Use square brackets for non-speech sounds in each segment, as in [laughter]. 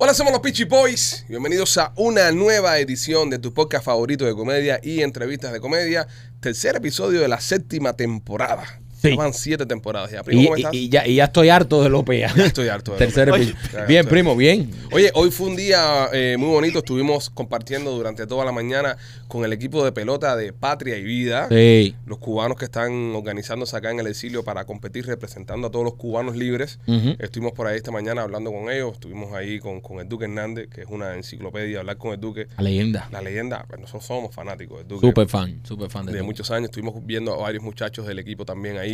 Hola, somos los Peachy Boys. Bienvenidos a una nueva edición de tu podcast favorito de comedia y entrevistas de comedia. Tercer episodio de la séptima temporada. Sí. Llevan siete temporadas ya. Primo, Y, ¿cómo estás? y- y ya, y ya estoy harto de Lopea. Estoy harto de Tercer. Oye, Bien, estoy- primo, bien. Oye, hoy fue un día eh, muy bonito. Estuvimos compartiendo durante toda la mañana con el equipo de pelota de Patria y Vida. Sí. Los cubanos que están organizándose acá en el exilio para competir representando a todos los cubanos libres. Estuvimos por ahí esta mañana hablando con ellos. Estuvimos ahí con, con el Duque Hernández, que es una enciclopedia, hablar con el Duque. La leyenda. La leyenda, pues nosotros somos fanáticos del Duque. Super fan, super fan de, de muchos años. Estuvimos viendo a varios muchachos del equipo también ahí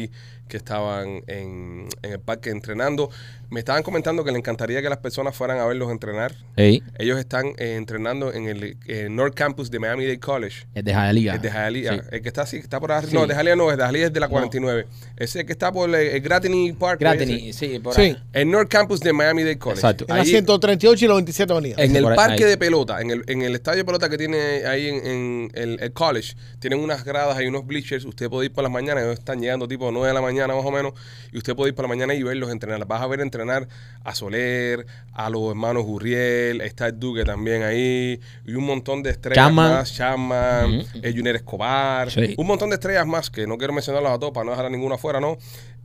que estaban en, en el parque entrenando. Me estaban comentando que le encantaría que las personas fueran a verlos entrenar. Ellos están eh, entrenando en el eh, North Campus de Miami-Dade College. Es de Hialeah. Es de Hialeah. Sí. El que está así, que está por arriba. Sí. No, de Hialeah no, es de Hialeah es de la No. 49. Ese que está por el, el Gratany Park. Gratany, sí, por Sí. ahí. El North Campus de Miami-Dade College. Exacto. En la Ahí- 138 y la 27 avenida. en Sí, el ahí, parque ahí. de pelota, en el, en el estadio de pelota que tiene ahí en, en el, el college, tienen unas gradas, hay unos bleachers. Usted puede ir por las mañanas, ellos están llegando tipo 9 de la mañana más o menos, y usted puede ir por la mañana y verlos entrenar. Vas a ver entrenar a Soler, a los hermanos Gurriel, está el Duque también ahí, y un montón de estrellas más, Chapman, Ujú. eh, Junior Escobar, Sí. un montón de estrellas más que no quiero mencionarlas a todos para no dejar a ninguna afuera, ¿no?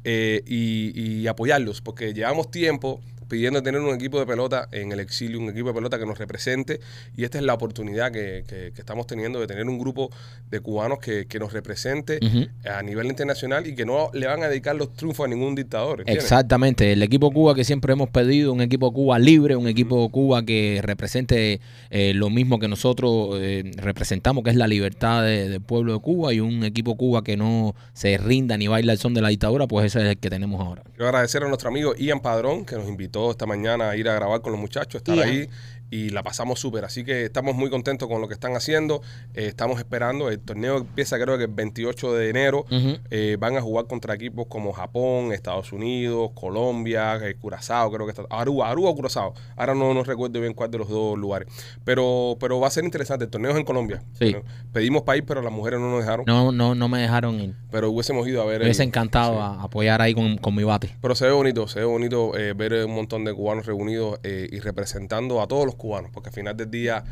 Eh, y, y apoyarlos, porque llevamos tiempo pidiendo tener un equipo de pelota en el exilio, un equipo de pelota que nos represente, y esta es la oportunidad que, que- que estamos teniendo de tener un grupo de cubanos que, que nos represente a nivel internacional y que no le van a dedicar los triunfos a ningún dictador. ¿entiendes? Exactamente, el equipo Cuba que siempre hemos pedido, un equipo Cuba libre, un equipo Cuba que represente eh, lo mismo que nosotros eh, representamos, que es la libertad de- del pueblo de Cuba, y un equipo Cuba que no se rinda ni baila el son de la dictadura, pues ese es el que tenemos ahora. Quiero agradecer a nuestro amigo Ian Padrón, que nos invitó esta mañana a ir a grabar con los muchachos, estar ahí y la pasamos súper. Así que estamos muy contentos con lo que están haciendo. Eh, estamos esperando. El torneo empieza creo que el 28 de enero. Eh, van a jugar contra equipos como Japón, Estados Unidos, Colombia, eh, Curazao, creo que está. Aruba, Aruba o Curazao. Ahora no, no recuerdo bien cuál de los dos lugares. Pero, pero va a ser interesante. El torneo es en Colombia. Sí. Pedimos país, pero las mujeres no nos dejaron. No, no, no me dejaron ir. Pero hubiésemos ido a ver. Me hubiese el- encantado sí. a apoyar ahí con, con mi bate. Pero se ve bonito, se ve bonito ver un montón de cubanos reunidos y representando a todos los cubanos, porque al final del día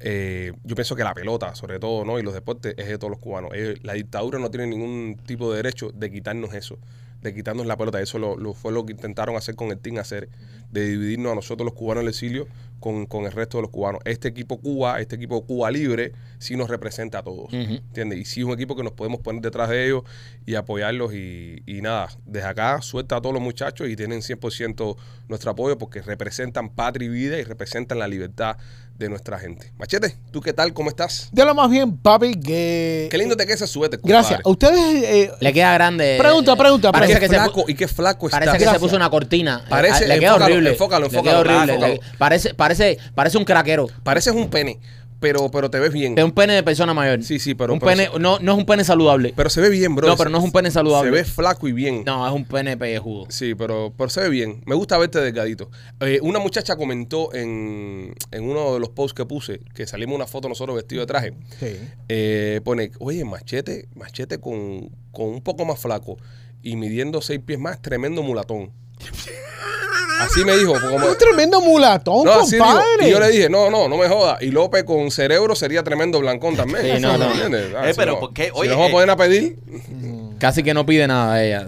eh, yo pienso que la pelota, sobre todo, ¿no? y los deportes es de todos los cubanos. Eh, la dictadura no tiene ningún tipo de derecho de quitarnos eso, de quitarnos la pelota. Eso lo, lo- fue lo que intentaron hacer con el Team hacer, de dividirnos a nosotros los cubanos del exilio con, con el resto de los cubanos. Este equipo Cuba, este equipo Cuba Libre, sí nos representa a todos. Y sí es un equipo que nos podemos poner detrás de ellos y apoyarlos y, y nada, desde acá suelta a todos los muchachos y tienen 100% nuestro apoyo porque representan patria y vida y representan la libertad de nuestra gente. Machete, ¿tú qué tal? ¿Cómo estás? De lo más bien, papi, que... Qué lindo te queda ese suéter, Gracias. compadre. Ustedes... eh, Le queda grande. Pregunta, pregunta, Y Parece qué que, se, flaco, pu- y qué flaco parece estás. que se Gracias. puso una cortina. Parece- Ah, le queda enfócalo, horrible. enfócalo, Le enfócalo, queda horrible. enfócalo. Le- parece, parece, parece un craquero. Pareces un pene, pero, pero te ves bien. Es un pene de persona mayor. Sí, sí, pero- Un pero pene, se- no, no es un pene saludable. Pero se ve bien, bro. No, pero no es un pene saludable. Se ve flaco y bien. No, es un pene pellejudo. Sí, pero, pero se ve bien. Me gusta verte delgadito. Eh, una muchacha comentó en, en uno de los posts que puse, que salimos una foto nosotros vestidos de traje. sí. eh, pone, oye, machete, machete con, con un poco más flaco y midiendo seis pies más, tremendo mulatón. [laughs] Así me dijo. Como, Un tremendo mulatón, no, así dijo. compadre. Y yo le dije, no, no, no me jodas. Y López con cerebro sería tremendo blancón también. Sí, no, no. ¿Entiendes? Ah, Eh, si pero no- ¿por qué? si Oye, nos vamos a eh, poner a pedir, Casi que no pide nada ella.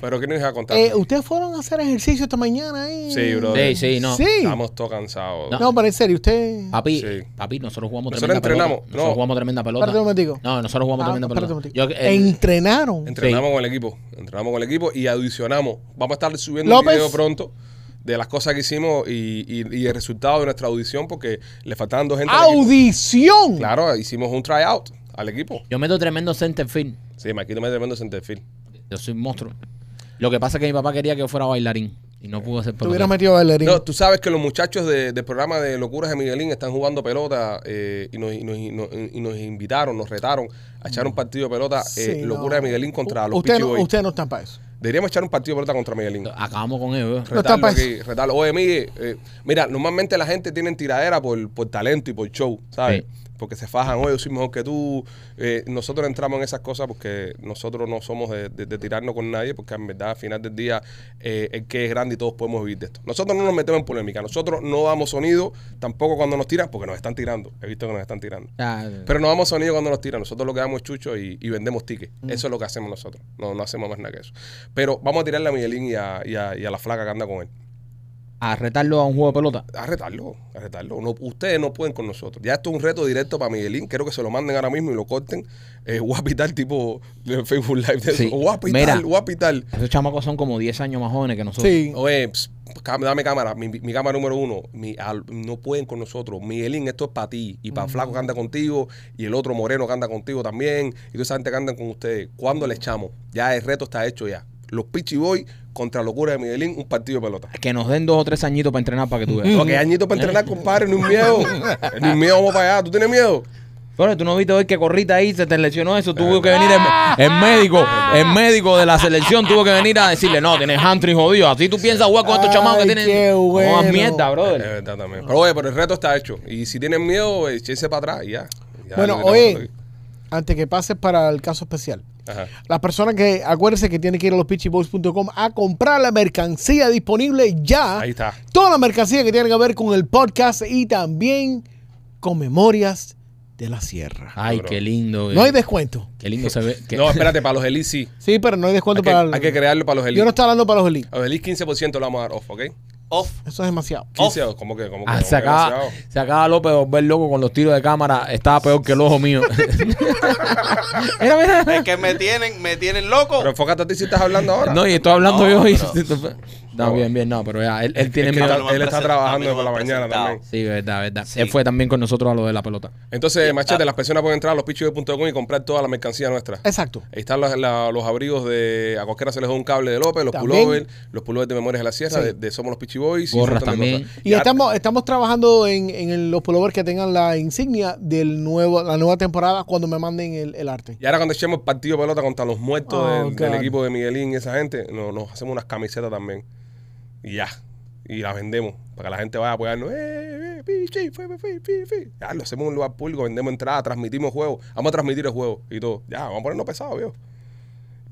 pero ¿qué nos iba a contar? Eh, ¿Ustedes fueron a hacer ejercicio esta mañana ahí? Sí, bro. Sí, sí, no. Sí. Estamos todos cansados. No, pero en serio, usted... Papi, Sí. papi, nosotros jugamos Nosotros tremenda entrenamos, pelota. Nosotros no. jugamos tremenda pelota. Espérate un momentico. No, nosotros jugamos Ah, tremenda pelota. un momentico. Yo, eh, Entrenaron. Entrenamos con el equipo, entrenamos con el equipo y adicionamos. Vamos a estar subiendo López. un video pronto de las cosas que hicimos y, y- y el resultado de nuestra audición porque le faltaban dos gente. al equipo. ¡Audición! Claro, hicimos un tryout al equipo. yo meto tremendo center field. Sí, Maquito me tremendo centerfield. Yo soy un monstruo. Lo que pasa es que mi papá quería que yo fuera bailarín. Y no pudo hacer Te metido bailarín. No, tú sabes que los muchachos de- del programa de Locuras de Miguelín están jugando pelota eh, y, nos, y nos- y nos- y nos invitaron, nos retaron a echar un partido de pelota eh, Sí, Locuras no. de Miguelín contra U- los Ustedes Peachy no, Boys. no están para eso. Deberíamos echar un partido de pelota contra Miguelín. Acabamos con ellos. ¿eh? No está Retarlo pa' aquí, retarlo. Oye, Miguel, eh, mira, normalmente la gente tiene tiradera por, por talento y por show, ¿sabes? Sí. Porque se fajan, oye, yo soy mejor que tú. Eh, nosotros entramos en esas cosas porque nosotros no somos de, de- de tirarnos con nadie, porque en verdad al final del día eh, el que es grande y todos podemos vivir de esto. Nosotros no nos metemos en polémica, nosotros no damos sonido tampoco cuando nos tiran, porque nos están tirando. He visto que nos están tirando. Pero no damos sonido cuando nos tiran. Nosotros lo que damos es chucho y, y vendemos tickets. Eso es lo que hacemos nosotros. No, no hacemos más nada que eso. Pero vamos a tirarle a Miguelín y a, y a- y a la flaca que anda con él. A retarlo a un juego de pelota. A retarlo, a retarlo. No, ustedes no pueden con nosotros. Ya esto es un reto directo para Miguelín. Quiero que se lo manden ahora mismo y lo corten. Eh, pitar tipo de Facebook Live. de. Sí. Mira. pitar. Esos chamacos son como 10 años más jóvenes que nosotros. Sí. Oye, dame cámara, mi, mi cámara número uno. Mi- al- no pueden con nosotros. Miguelín, esto es para ti. Y para Flaco que anda contigo. Y el otro moreno que anda contigo también. Y toda esa gente que andan con ustedes. ¿Cuándo le echamos? Ya el reto está hecho ya. Los Pichi Boy contra Locura de Miguelín, un partido de pelota. Que nos den dos o tres añitos para entrenar para que tú veas. Ok, añito para entrenar, compadre, ni un miedo. [laughs] Ni un miedo, vamos para allá. ¿Tú tienes miedo? Pero tú no viste hoy que corrita ahí, se te lesionó eso, tuvo que venir el, el [laughs] médico, el médico de la selección tuvo que venir a decirle, no, tienes hamstring jodido, así tú piensas jugar con estos Ay, chamacos que qué tienen... No bueno. más mierda, Es brother. verdad también. Pero oye, pero el reto está hecho. Y si tienen miedo, échense para atrás y ya. Ya Bueno, oye, antes que pases para el caso especial. Ajá. Las personas que, acuérdense que tienen que ir a los pitchyboys.com a comprar la mercancía disponible ya. Ahí está. Toda la mercancía que tiene que ver con el podcast y también con Memorias de la Sierra. Ay, Bro. qué lindo. No hay eh. descuento. Qué lindo se ve. [laughs] No, espérate, para los Elite sí. Sí, pero no hay Hay descuento que, para el- hay que crearlo para los Elite. Yo no estoy hablando para los elite. A los Elite 15% lo vamos a dar off, ¿ok? Off. Eso es demasiado. 15 o como que, como que. Ah, se, que acaba, se acaba López de volver loco con los tiros de cámara. Estaba peor que el ojo mío. [laughs] mira, mira. Es que me tienen, me tienen loco. Pero enfócate a ti si estás hablando ahora. No, y estoy hablando No, yo. y- pero- No, bien, bien, no, pero ya, él, él tiene Es que miedo. él está trabajando por la mañana también. Sí, verdad, verdad. Sí. Él fue también con nosotros a lo de la pelota. Entonces, machete, ah. las personas pueden entrar a lospichos.com y comprar toda la mercancía nuestra. Exacto. Ahí están los, la- los abrigos de. A cualquiera se les da un cable de López, los También. pullovers, los pullovers de Memorias de la Sierra, Sí. de, de Somos los Pichi Boys. Gorras de también. Y estamos, estamos trabajando en, en el- los pullovers que tengan la insignia del nuevo, la nueva temporada cuando me manden el, el arte. Y ahora cuando echemos el partido de pelota contra los muertos Oh, del, equipo de Miguelín y esa gente, no- nos hacemos unas camisetas también. Y ya. Y las vendemos para que la gente vaya a apoyarnos. ¡Eh, eh, pichi, fue, fue, fue! Ya, lo hacemos en un lugar público, vendemos entradas, transmitimos juegos. Vamos a transmitir el juego y todo. Ya, vamos a ponernos pesados, viejo.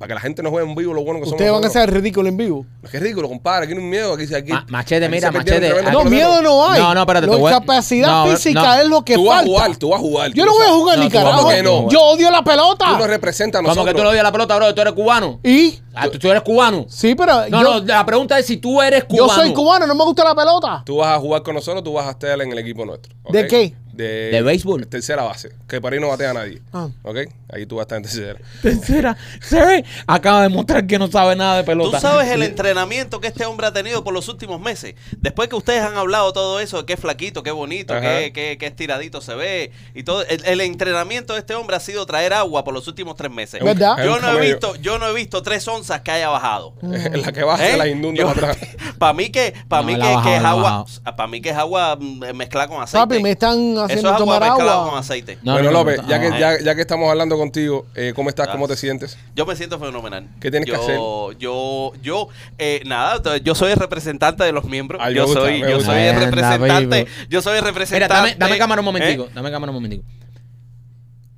Para que la gente nos vea en vivo lo bueno que Ustedes van a somos. hacer ridículo en vivo. Qué ridículo, compadre. Aquí no hay miedo. Aquí, aquí, Ma- machete, aquí mira, perdieron machete. tremendos No, peloteros. miedo no hay. No, no, espérate, te La voy a- capacidad no, física no. es lo que Tú vas a falta. jugar, tú vas a jugar. Yo no voy a jugar No, ni tú vas a carajo. jugar, no. Yo odio la Tú nos pelota. representas a ¿Cómo nosotros. que tú le odias la pelota, bro? ¿Tú eres cubano? Y Ah, ¿tú, tú eres cubano? sí, pero No, yo, no, la pregunta es si tú eres yo cubano. soy cubano, no me gusta la pelota. Tú vas a jugar con nosotros, tú vas a estar en el equipo nuestro. ¿ok? ¿De qué? De, ¿De béisbol? Tercera base. Que por ahí no batea a nadie. Ah. ¿Ok? Ahí tú vas a estar en tercera. [laughs] Tercera. Se ve. Acaba de mostrar que no sabe nada de pelota. Tú sabes el entrenamiento que este hombre ha tenido por los últimos meses. Después que ustedes han hablado todo eso, de qué flaquito, qué bonito, qué, qué, qué estiradito se ve y todo. El, el entrenamiento de este hombre ha sido traer agua por los últimos tres meses. ¿Verdad? Es Yo no he visto, yo no he visto tres onzas que haya bajado. [laughs] La que baja se las inunda para atrás. [laughs] Para mí que, para No, mí que, bajado, es agua, para mí que es agua mezclada con aceite. Papi, me están Eso haciendo es agua tomar mezclada agua. con aceite. No, bueno, no, no, López, ya, que, no. ya, ya que estamos hablando contigo, eh, ¿cómo estás? ¿Cómo te sientes? Yo me siento fenomenal. ¿Qué tienes que hacer? Yo, yo, eh, nada, yo soy el representante de los miembros. Ay, yo gusta, soy, yo soy el representante. Yo soy el Mira, representante. dame, dame cámara un momentico. ¿eh? Dame cámara un momentico.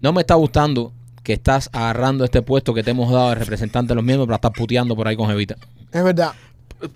No me está gustando que estás agarrando este puesto que te hemos dado de representante de los miembros para estar puteando por ahí con Jevita. Es verdad.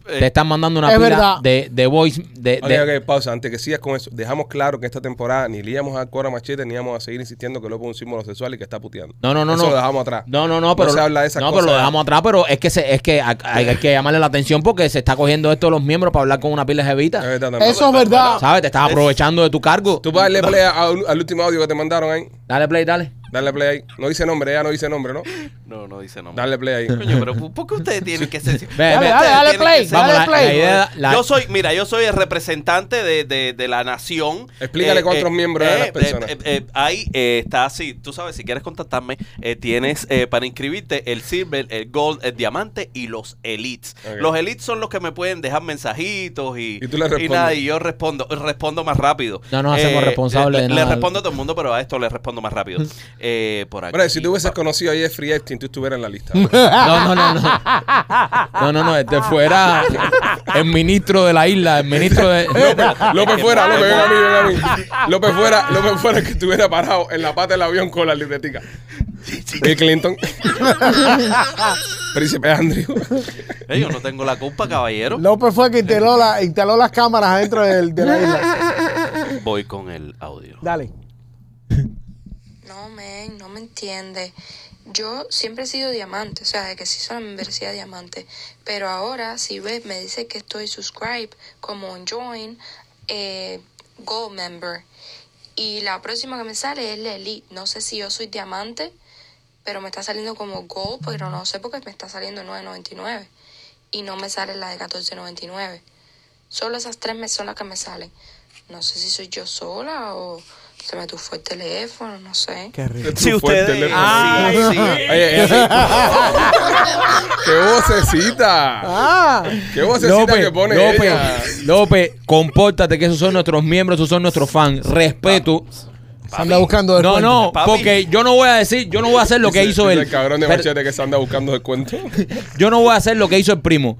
Te están mandando una Es pila verdad. de, de voice. De, Ok, de- ok, pausa. Antes que sigas con eso, dejamos claro que esta temporada ni le íbamos a cora machete ni íbamos a seguir insistiendo que López es un símbolo sexual y que está puteando. No, no, no, Eso no. lo dejamos atrás. No, no, no, pero se habla de esas no, cosas. pero lo dejamos atrás, pero es que se, es que hay, hay que llamarle la atención porque se está cogiendo esto de los miembros para hablar con una pila de Es jevita. Eso es verdad. ¿Sabes? Te estás Es- aprovechando de tu cargo. Tú puedes darle play a- a- al último audio que te mandaron ahí. Dale play, dale. Dale play ahí. No dice nombre, ella no dice nombre, ¿no? No, no dice nombre. Dale play ahí. Coño, pero ¿por qué ustedes tienen que ser? Ve, ¿por qué ve. Dale, play, ser- dale Vamos, play. la idea. la- yo soy, mira, yo soy el representante de, de, de la nación. Explícale cuántos miembros de las eh, personas. eh, eh, ahí eh, está así, tú sabes, si quieres contactarme, eh, tienes eh, para inscribirte el silver, el gold, el diamante y los elites. Los elites son los que me pueden dejar mensajitos y, Y le nada, y yo respondo, respondo más rápido. No nos hacemos responsables le, de le nada. respondo a todo el mundo, pero a esto le respondo más rápido. [laughs] Eh, por aquí. Bueno, si tú hubieses conocido a Jeffrey Epstein, tú estuvieras en la lista. No, no, no, no. No, no, no. Este fuera el ministro de la isla, el ministro de. [laughs] López fuera, López, ven a mí, ven a mí. López fuera, López fuera que estuviera parado en la pata del avión con la libretica. Bill Clinton. Príncipe Andrew. Eh, yo no tengo la culpa, caballero. López fue que instaló, la, instaló las cámaras adentro del- de la isla. Voy con el audio. Dale. No, men, no me entiende. Yo siempre he sido diamante, o sea, de que sí soy la membresía diamante. Pero ahora, si ves, me dice que estoy subscribe como join, eh, gold member. Y la próxima que me sale es la elite. No sé si yo soy diamante, pero me está saliendo como gold, pero no sé porque me está saliendo 9.99. Y no me sale la de 14.99. Solo esas tres son las que me salen. No sé si soy yo sola o se me tufó el teléfono, no sé. Qué rico. Si ustedes. le- Ah, sí. Oye. [laughs] ¡Qué vocecita! Ah, ¡Qué vocecita que pone López, ella! López, compórtate que esos son nuestros miembros, esos son nuestros fans. Respeto. se anda buscando No, descuento. no, Papi. porque yo no voy a decir, yo no voy a hacer lo que Dice- hizo dice él. el cabrón de Pero- machete que se anda buscando descuento. [laughs] yo no voy a hacer lo que hizo el primo.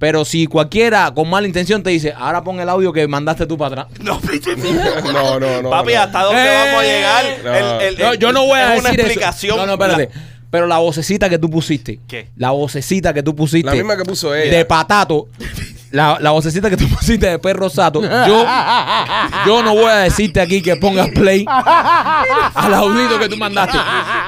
Pero si cualquiera con mala intención te dice, ahora pon el audio que mandaste tú para atrás. [laughs] No, [laughs] No, no, no. Papi, no. ¿hasta dónde Eh, vamos a llegar? no. El- el- No, el- yo no voy a es una decir explicación. eso. No, no, espérate. Pero la vocecita que tú pusiste. ¿Qué? La vocecita que tú pusiste. La misma que puso ella. De patato. [laughs] La, la vocecita que tú [laughs] pusiste de perro sato. Yo, yo no voy a decirte aquí que pongas play al audito que tú mandaste.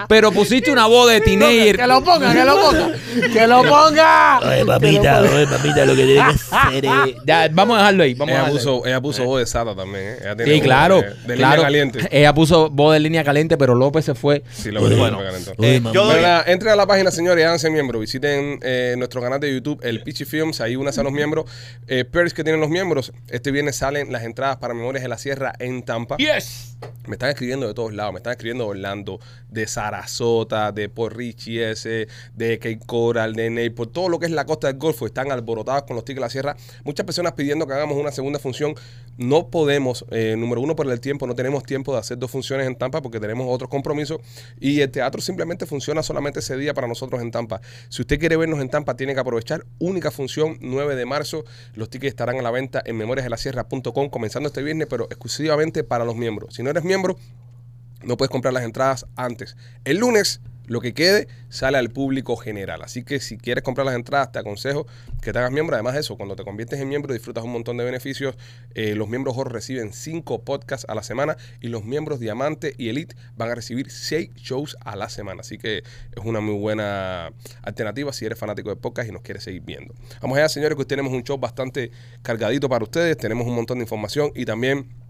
Pero pusiste una voz de teenager. Que lo ponga, que lo ponga. Que lo ponga. Oye, papita, oye, papita, lo que tiene que hacer es... [laughs] Ya, vamos a dejarlo ahí. Vamos a Ella dejarlo ahí. puso, ella puso voz de Sata también, ¿eh? Ella tiene Sí, voz claro. De, de línea caliente. Ella puso voz de línea caliente, pero López se fue. Sí, lo Bueno. me calentó. Eh, yo doy- entren a la página, señores, háganse miembros. Visiten eh, nuestro canal de YouTube, el Pichi Films. Ahí únanse a los miembros. Eh, perks que tienen los miembros. Este viernes salen las entradas para Memorias de la Sierra en Tampa. Yes. Me están escribiendo de todos lados. Me están escribiendo de Orlando, de Sarasota, de Port Richie ese, de Cape Coral, de Naples. Todo lo que es la costa del Golfo están alborotados con los tickets de la sierra. Muchas personas pidiendo que hagamos una segunda función. No podemos, eh, número uno, por el tiempo. No tenemos tiempo de hacer dos funciones en Tampa porque tenemos otros compromisos. Y el teatro simplemente funciona solamente ese día para nosotros en Tampa. Si usted quiere vernos en Tampa, tiene que aprovechar. Única función, 9 de marzo. Los tickets estarán a la venta en memoriasdelasierra.com comenzando este viernes, pero exclusivamente para los miembros. Si no eres miembro, no puedes comprar las entradas antes. El lunes, lo que quede sale al público general. Así que si quieres comprar las entradas, te aconsejo que te hagas miembro. Además de eso, cuando te conviertes en miembro, disfrutas un montón de beneficios. Eh, los miembros Oro reciben 5 podcasts a la semana y los miembros Diamante y Elite van a recibir 6 shows a la semana. Así que es una muy buena alternativa si eres fanático de podcast y nos quieres seguir viendo. Vamos allá, señores, que hoy tenemos un show bastante cargadito para ustedes. Tenemos un montón de información y también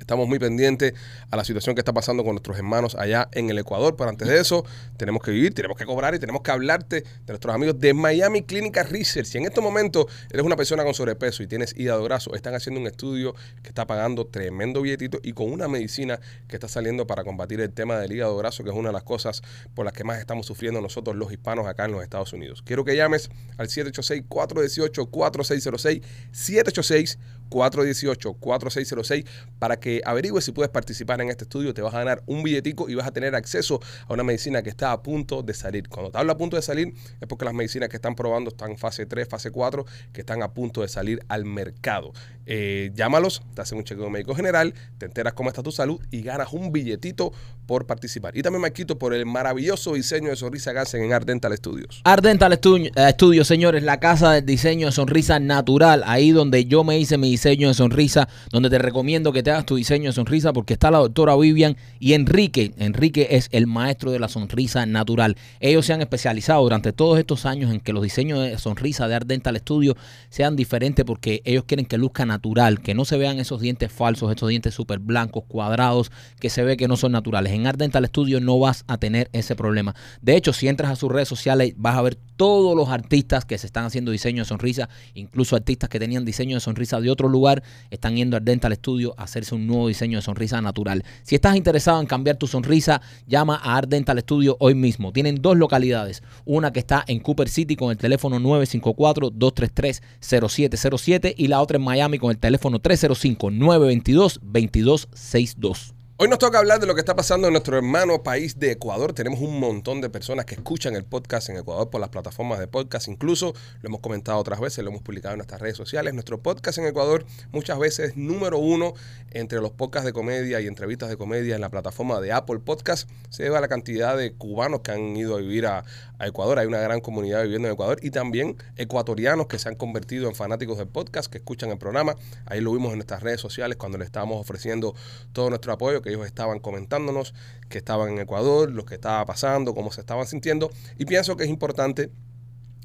Estamos muy pendientes a la situación que está pasando con nuestros hermanos allá en el Ecuador. Pero antes de eso, tenemos que vivir, tenemos que cobrar y tenemos que hablarte de nuestros amigos de Miami Clinical Research. Si en estos momentos eres una persona con sobrepeso y tienes hígado graso, están haciendo un estudio que está pagando tremendo billetito y con una medicina que está saliendo para combatir el tema del hígado graso, que es una de las cosas por las que más estamos sufriendo nosotros los hispanos acá en los Estados Unidos. Quiero que llames al 786-418-4606, 786 418-4606 para que averigües si puedes participar en este estudio. Te vas a ganar un billetico y vas a tener acceso a una medicina que está a punto de salir. Cuando te hablo a punto de salir es porque las medicinas que están probando están en fase 3, fase 4, que están a punto de salir al mercado. Eh, llámalos, te hacen un chequeo médico general, te enteras cómo está tu salud y ganas un billetito por participar. Y también me quito por el maravilloso diseño de Sonrisa Gansen en Art Dental Studios. Art Dental Studio, eh, Studio, señores, la casa del diseño de sonrisa natural, ahí donde yo me hice mi diseño de sonrisa, donde te recomiendo que te hagas tu diseño de sonrisa porque está la doctora Vivian y Enrique. Enrique es el maestro de la sonrisa natural. Ellos se han especializado durante todos estos años en que los diseños de sonrisa de Art Dental Studio sean diferentes porque ellos quieren que luzca natural, que no se vean esos dientes falsos, esos dientes súper blancos, cuadrados, que se ve que no son naturales. En Art Dental Studio no vas a tener ese problema. De hecho, si entras a sus redes sociales, vas a ver todos los artistas que se están haciendo diseño de sonrisa, incluso artistas que tenían diseño de sonrisa de otro lugar, están yendo al Dental Studio a hacerse un nuevo diseño de sonrisa natural. Si estás interesado en cambiar tu sonrisa, llama a Art Dental Studio hoy mismo. Tienen dos localidades, una que está en Cooper City con el teléfono 954-233-0707 y la otra en Miami con el teléfono 305-922-2262. Hoy nos toca hablar de lo que está pasando en nuestro hermano país de Ecuador. Tenemos un montón de personas que escuchan el podcast en Ecuador por las plataformas de podcast. Incluso lo hemos comentado otras veces, lo hemos publicado en nuestras redes sociales. Nuestro podcast en Ecuador muchas veces es número uno entre los podcasts de comedia y entrevistas de comedia en la plataforma de Apple Podcast. Se debe a la cantidad de cubanos que han ido a vivir a, a Ecuador. Hay una gran comunidad viviendo en Ecuador y también ecuatorianos que se han convertido en fanáticos del podcast, que escuchan el programa. Ahí lo vimos en nuestras redes sociales cuando le estábamos ofreciendo todo nuestro apoyo, que ellos estaban comentándonos que estaban en Ecuador, lo que estaba pasando, cómo se estaban sintiendo. Y pienso que es importante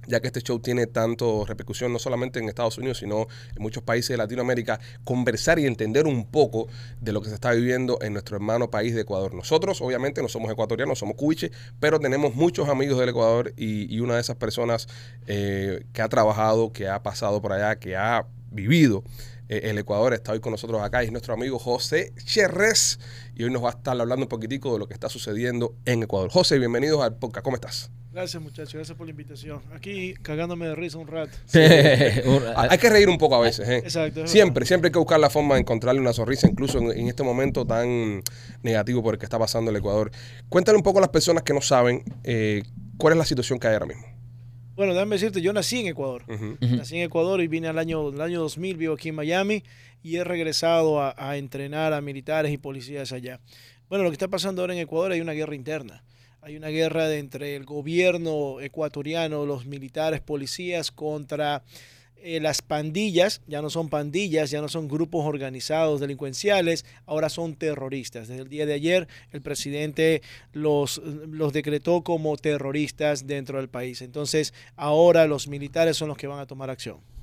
ya que este show tiene tanto repercusión no solamente en Estados Unidos, sino en muchos países de Latinoamérica, conversar y entender un poco de lo que se está viviendo en nuestro hermano país de Ecuador. Nosotros, obviamente, no somos ecuatorianos, somos cubiches, pero tenemos muchos amigos del Ecuador y, una de esas personas eh, que ha trabajado, que ha pasado por allá, que ha vivido eh, el Ecuador está hoy con nosotros acá y es nuestro amigo José Cherres y hoy nos va a estar hablando un poquitico de lo que está sucediendo en Ecuador. José, bienvenidos al podcast, ¿cómo estás? Gracias muchachos, gracias por la invitación. Aquí cagándome de risa un rato. Hay [laughs] [laughs] hay que reír un poco a veces, ¿eh? Exacto. Siempre, siempre hay que buscar la forma de encontrarle una sonrisa, incluso en, en este momento tan negativo por el que está pasando el Ecuador. Cuéntale un poco a las personas que no saben eh, cuál es la situación que hay ahora mismo. Bueno, déjame decirte, yo nací en Ecuador. Nací en Ecuador y vine al año, el año 2000, vivo aquí en Miami y he regresado a, a entrenar a militares y policías allá. Bueno, lo que está pasando ahora en Ecuador hay una guerra interna. Hay una guerra de entre el gobierno ecuatoriano, los militares, policías contra eh, las pandillas. Ya no son pandillas, ya no son grupos organizados delincuenciales, ahora son terroristas. Desde el día de ayer el presidente los, los decretó como terroristas dentro del país. Entonces ahora los militares son los que van a tomar acción.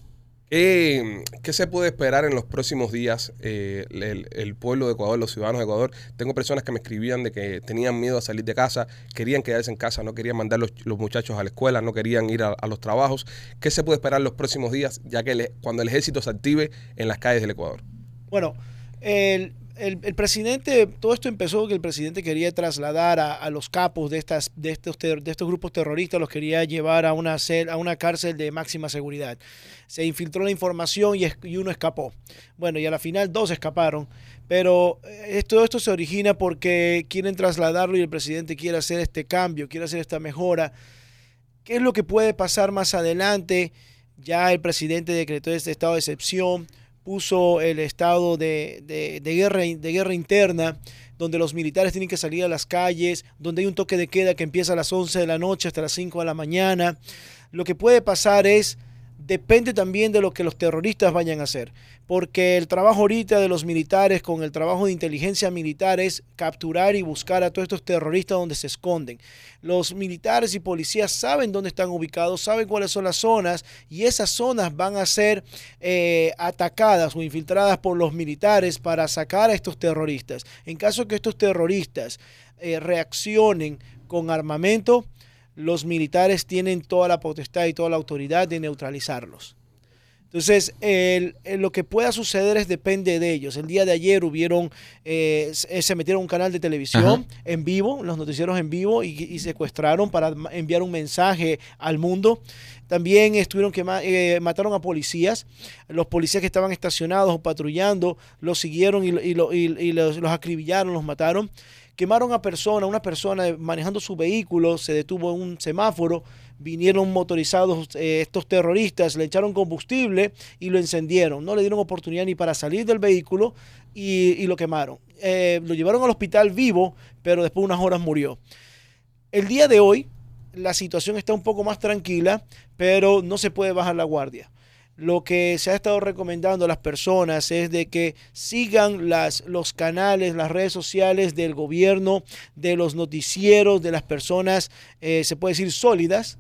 ¿Qué, qué se puede esperar en los próximos días eh, el, pueblo de Ecuador, los ciudadanos de Ecuador? Tengo personas que me escribían de que tenían miedo a salir de casa, querían quedarse en casa, no querían mandar los, muchachos a la escuela, no querían ir a, los trabajos. ¿Qué se puede esperar en los próximos días, ya que cuando el ejército se active en las calles del Ecuador? Bueno, el, el- el presidente, todo esto empezó que el presidente quería trasladar a, a los capos de, estas, de, estos, de estos grupos terroristas, los quería llevar a una, cel- a una cárcel de máxima seguridad. Se infiltró la información y, y uno escapó. Bueno, y a la final dos escaparon. Pero eh, esto, esto se origina porque quieren trasladarlo y el presidente quiere hacer este cambio, quiere hacer esta mejora. ¿Qué es lo que puede pasar más adelante? Ya el presidente decretó este estado de excepción, puso el estado de, de- de guerra, de guerra interna, donde los militares tienen que salir a las calles, donde hay un toque de queda que empieza a las 11 de la noche hasta las 5 de la mañana. Lo que puede pasar es, depende también de lo que los terroristas vayan a hacer, porque el trabajo ahorita de los militares con el trabajo de inteligencia militar es capturar y buscar a todos estos terroristas donde se esconden. Los militares y policías saben dónde están ubicados, saben cuáles son las zonas y esas zonas van a ser eh, atacadas o infiltradas por los militares para sacar a estos terroristas. En caso que estos terroristas eh, reaccionen con armamento, los militares tienen toda la potestad y toda la autoridad de neutralizarlos. Entonces, el- el- lo que pueda suceder es depende de ellos. El día de ayer hubieron, eh, se se metieron a un canal de televisión en vivo, los noticieros en vivo, y, y secuestraron para enviar un mensaje al mundo. También estuvieron que eh, mataron a policías. Los policías que estaban estacionados o patrullando los siguieron y, lo- y lo- y- y los, los acribillaron, los mataron. Quemaron a persona, una persona manejando su vehículo, se detuvo en un semáforo, vinieron motorizados eh, estos terroristas, le echaron combustible y lo encendieron. No le dieron oportunidad ni para salir del vehículo y, y lo quemaron. Eh, lo llevaron al hospital vivo, pero después de unas horas murió. El día de hoy la situación está un poco más tranquila, pero no se puede bajar la guardia. Lo que se ha estado recomendando a las personas es de que sigan las, los canales, las redes sociales del gobierno, de los noticieros, de las personas, eh, se puede decir, sólidas,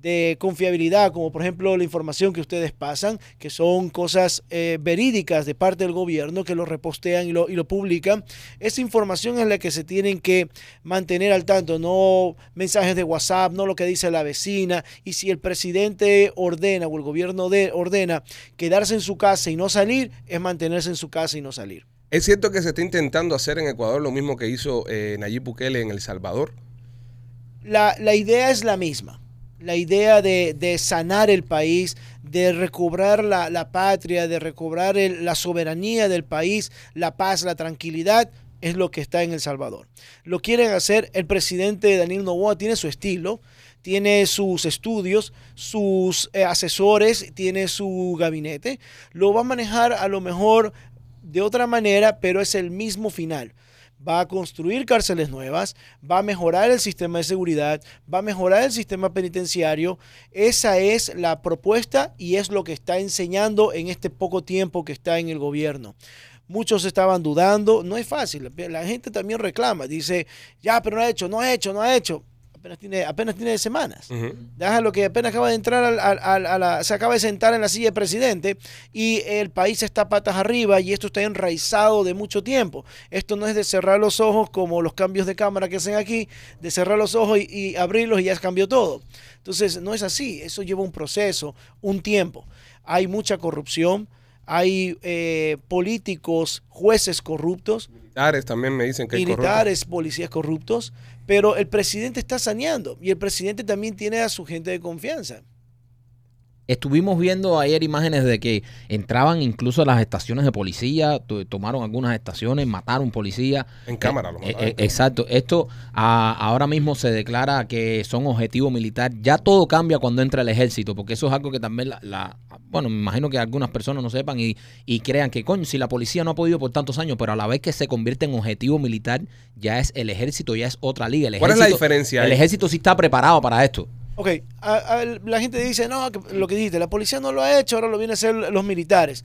de confiabilidad, como por ejemplo la información que ustedes pasan, que son cosas eh, verídicas de parte del gobierno, que lo repostean y lo, y lo publican. Esa información es la que se tienen que mantener al tanto, no mensajes de WhatsApp, no lo que dice la vecina. Y si el presidente ordena o el gobierno de, ordena quedarse en su casa y no salir, es mantenerse en su casa y no salir. ¿Es cierto que se está intentando hacer en Ecuador lo mismo que hizo eh, Nayib Bukele en El Salvador? la, la idea es la misma. La idea de, de sanar el país, de recobrar la, patria, de recobrar la soberanía del país, la paz, la tranquilidad, es lo que está en El Salvador. Lo quieren hacer, el presidente Daniel Noboa tiene su estilo, tiene sus estudios, sus eh, asesores, tiene su gabinete. Lo va a manejar a lo mejor de otra manera, pero es el mismo final. Va a construir cárceles nuevas, va a mejorar el sistema de seguridad, va a mejorar el sistema penitenciario. Esa es la propuesta y es lo que está enseñando en este poco tiempo que está en el gobierno. Muchos estaban dudando, no es fácil, la gente también reclama, dice, ya, pero no ha hecho, no ha hecho, no ha hecho. Apenas tiene, apenas tiene semanas. Ujú. Déjalo que apenas acaba de entrar, al- al- al- a la- se acaba de sentar en la silla de presidente y el país está patas arriba y esto está enraizado de mucho tiempo. Esto no es de cerrar los ojos como los cambios de cámara que hacen aquí, de cerrar los ojos y, y abrirlos y ya cambió todo. Entonces, no es así, eso lleva un proceso, un tiempo. Hay mucha corrupción, hay eh, políticos, jueces corruptos, Militares también me dicen que hay corruptos. militares, policías corruptos, pero el presidente está saneando y el presidente también tiene a su gente de confianza. Estuvimos viendo ayer imágenes de que entraban incluso a las estaciones de policía, to- tomaron algunas estaciones, mataron policías. En cámara, lo Eh, mataron. eh, exacto. Esto ah, ahora mismo se declara que son objetivo militar. Ya todo cambia cuando entra el ejército, porque eso es algo que también la, la- bueno, me imagino que algunas personas no sepan y, y crean que, coño, si la policía no ha podido por tantos años, pero a la vez que se convierte en objetivo militar, ya es el ejército, ya es otra liga. El ¿Cuál es la ejército- diferencia El ahí? ejército sí está preparado para esto. Ok, a- a- la gente dice, no, que lo que dijiste, la policía no lo ha hecho, ahora lo vienen a hacer los militares.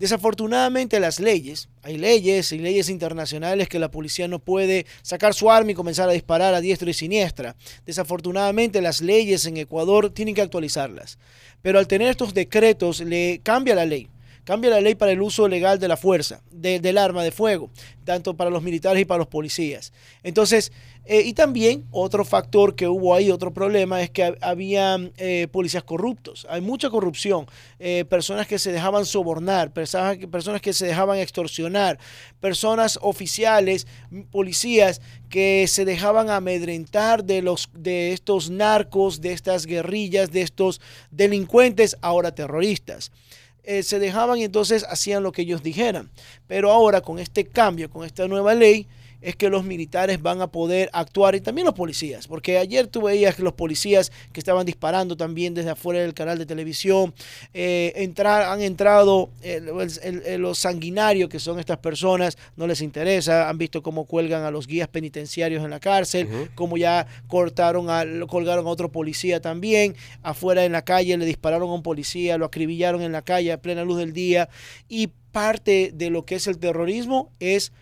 Desafortunadamente las leyes, hay leyes y leyes internacionales que la policía no puede sacar su arma y comenzar a disparar a diestra y siniestra. Desafortunadamente las leyes en Ecuador tienen que actualizarlas. Pero al tener estos decretos le cambia la ley. Cambia la ley para el uso legal de la fuerza, de- del arma de fuego, tanto para los militares y para los policías. Entonces, eh, y también otro factor que hubo ahí, otro problema, es que hab- había eh, policías corruptos. Hay mucha corrupción, eh, personas que se dejaban sobornar, personas personas que se dejaban extorsionar, personas oficiales, policías que se dejaban amedrentar de, los, de estos narcos, de estas guerrillas, de estos delincuentes, ahora terroristas se dejaban y entonces hacían lo que ellos dijeran. Pero ahora con este cambio, con esta nueva ley, es que los militares van a poder actuar y también los policías, porque ayer tú veías que los policías que estaban disparando también desde afuera del canal de televisión, eh, entrar, han entrado eh, el- el- los sanguinarios que son estas personas, no les interesa, han visto cómo cuelgan a los guías penitenciarios en la cárcel, Ujú. como ya cortaron a, lo colgaron a otro policía también, afuera en la calle le dispararon a un policía, lo acribillaron en la calle a plena luz del día y parte de lo que es el terrorismo es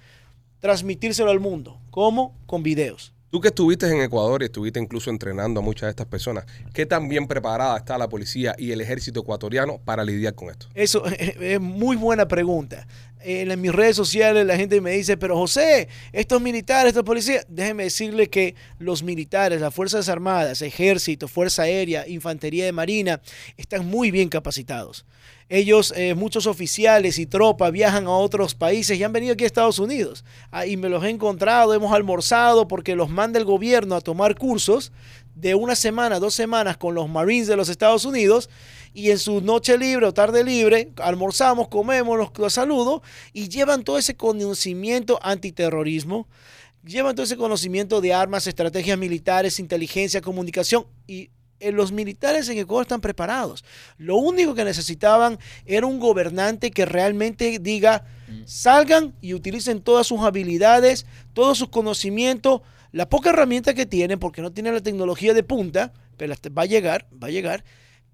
transmitírselo al mundo. ¿Cómo? Con videos. Tú que estuviste en Ecuador y estuviste incluso entrenando a muchas de estas personas, ¿qué tan bien preparada está la policía y el ejército ecuatoriano para lidiar con esto? Eso [laughs] es muy buena pregunta. En, mis redes sociales la gente me dice, pero José, estos militares, estos policías, déjeme decirle que los militares, las Fuerzas Armadas, Ejército, Fuerza Aérea, Infantería de Marina, están muy bien capacitados. Ellos, eh, muchos oficiales y tropas viajan a otros países y han venido aquí a Estados Unidos. Ah, y me los he encontrado, hemos almorzado porque los manda el gobierno a tomar cursos de una semana, dos semanas con los Marines de los Estados Unidos y en su noche libre o tarde libre almorzamos, comemos, los, los saludo y llevan todo ese conocimiento antiterrorismo, llevan todo ese conocimiento de armas, estrategias militares, inteligencia, comunicación y eh, los militares en Ecuador están preparados. Lo único que necesitaban era un gobernante que realmente diga, salgan y utilicen todas sus habilidades, todos sus conocimientos, la poca herramienta que tienen, porque no tienen la tecnología de punta, pero va a llegar, va a llegar,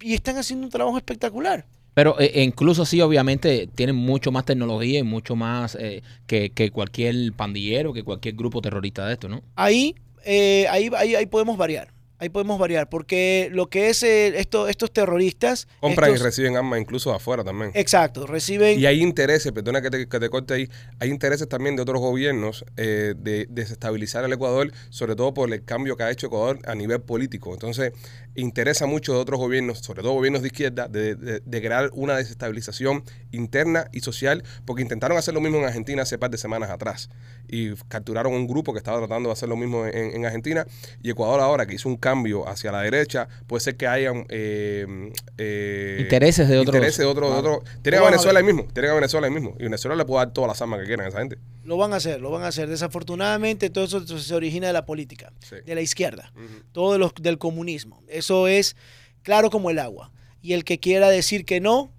y están haciendo un trabajo espectacular. Pero eh, incluso sí, obviamente, tienen mucho más tecnología y mucho más eh, que, que cualquier pandillero, que cualquier grupo terrorista de esto, ¿no? Ahí, eh, ahí, ahí, ahí podemos variar. Ahí podemos variar, porque lo que es eh, esto, estos terroristas... Compran y reciben armas incluso de afuera también. Exacto, reciben... Y hay intereses, perdona que te, que te corte ahí, hay intereses también de otros gobiernos eh, de desestabilizar el Ecuador, sobre todo por el cambio que ha hecho Ecuador a nivel político. Entonces, interesa mucho de otros gobiernos, sobre todo gobiernos de izquierda, de, de- de crear una desestabilización interna y social, porque intentaron hacer lo mismo en Argentina hace par de semanas atrás. Y capturaron un grupo que estaba tratando de hacer lo mismo en, en Argentina. Y Ecuador ahora que hizo un cambio hacia la derecha, puede ser que hayan... eh, eh, Intereses de otros- intereses de otro, de otro- Tienen a a Venezuela ahí mismo, tienen a Venezuela ahí mismo. Y Venezuela le puede dar todas las armas que quieran a esa gente. Lo van a hacer, lo van a hacer. Desafortunadamente, todo eso se origina de la política, Sí. de la izquierda, todo de los, del comunismo. Eso es claro como el agua. Y el que quiera decir que no,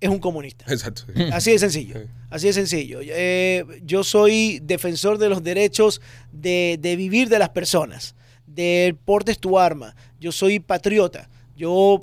es un comunista. Exacto. sí. Así de sencillo. Sí. Así de sencillo. Eh, yo soy defensor de los derechos de, de vivir de las personas. De portes tu arma. Yo soy patriota. Yo,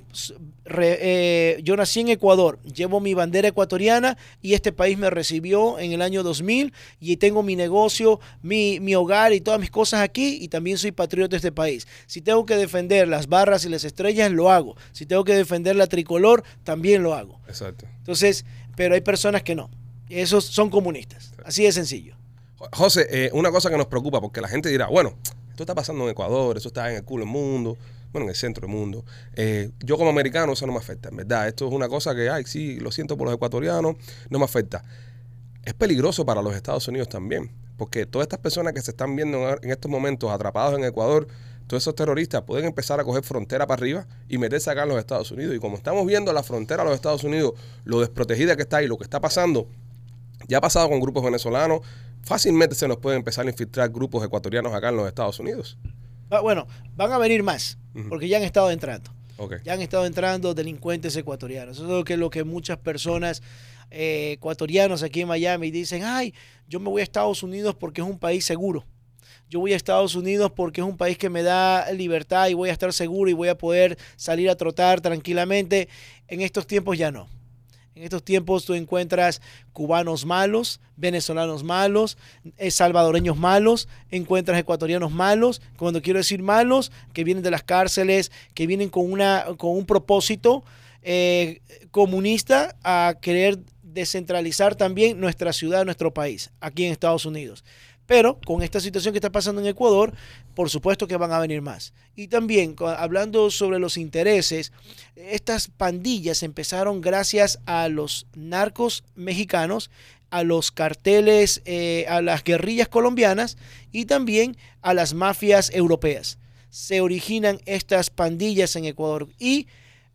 re- eh, yo nací en Ecuador, llevo mi bandera ecuatoriana y este país me recibió en el año 2000 y tengo mi negocio, mi, mi hogar y todas mis cosas aquí y también soy patriota de este país. Si tengo que defender las barras y las estrellas, lo hago. Si tengo que defender la tricolor, también lo hago. Exacto. Entonces, pero hay personas que no. Esos son comunistas. Así de sencillo. Jo- José, eh, una cosa que nos preocupa, porque la gente dirá, bueno, esto está pasando en Ecuador, eso está en el culo del mundo, bueno, en el centro del mundo. Eh, yo como americano eso no me afecta, en verdad. Esto es una cosa que, ay, sí, lo siento por los ecuatorianos, no me afecta. Es peligroso para los Estados Unidos también, porque todas estas personas que se están viendo en- estos momentos atrapados en Ecuador, todos esos terroristas pueden empezar a coger frontera para arriba y meterse acá en los Estados Unidos. Y como estamos viendo la frontera de los Estados Unidos, lo desprotegida que está y lo que está pasando, ya ha pasado con grupos venezolanos. Fácilmente se nos pueden empezar a infiltrar grupos ecuatorianos acá en los Estados Unidos. Ah, Bueno, van a venir más, porque ya han estado entrando. Ya han estado entrando delincuentes ecuatorianos. Eso es lo que, lo que muchas personas eh, ecuatorianos aquí en Miami dicen, ay, yo me voy a Estados Unidos porque es un país seguro. Yo voy a Estados Unidos porque es un país que me da libertad y voy a estar seguro y voy a poder salir a trotar tranquilamente. En estos tiempos ya no. En estos tiempos tú encuentras cubanos malos, venezolanos malos, eh, salvadoreños malos, encuentras ecuatorianos malos, cuando quiero decir malos, que vienen de las cárceles, que vienen con, una, con un propósito eh, comunista a querer descentralizar también nuestra ciudad, nuestro país, aquí en Estados Unidos. Pero con esta situación que está pasando en Ecuador, por supuesto que van a venir más. Y también, hablando sobre los intereses, estas pandillas empezaron gracias a los narcos mexicanos, a los carteles, eh, a las guerrillas colombianas y también a las mafias europeas. Se originan estas pandillas en Ecuador y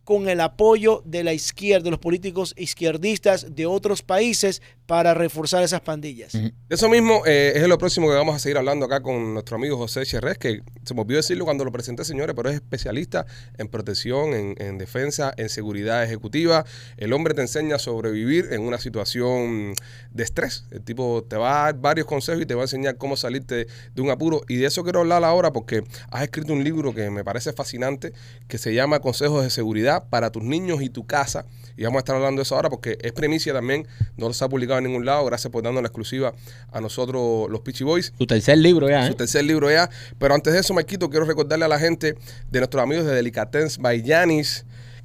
con el apoyo de la izquierda, de los políticos izquierdistas de otros países para reforzar esas pandillas. Eso mismo eh, es lo próximo que vamos a seguir hablando acá con nuestro amigo José Cherrés, que se me olvidó decirlo cuando lo presenté, señores, pero es especialista en protección, en, en defensa, en seguridad ejecutiva. El hombre te enseña a sobrevivir en una situación de estrés. El tipo te va a dar varios consejos y te va a enseñar cómo salirte de un apuro. Y de eso quiero hablar ahora porque has escrito un libro que me parece fascinante, que se llama Consejos de Seguridad para tus niños y tu casa. Y vamos a estar hablando de eso ahora porque es premicia también, no se ha publicado en ningún lado. Gracias por darnos la exclusiva a nosotros, los Peachy Boys. Tu tercer libro ya, ¿eh? Su tercer libro ya. Pero antes de eso, Marquito, quiero recordarle a la gente de nuestros amigos de Delicatens by.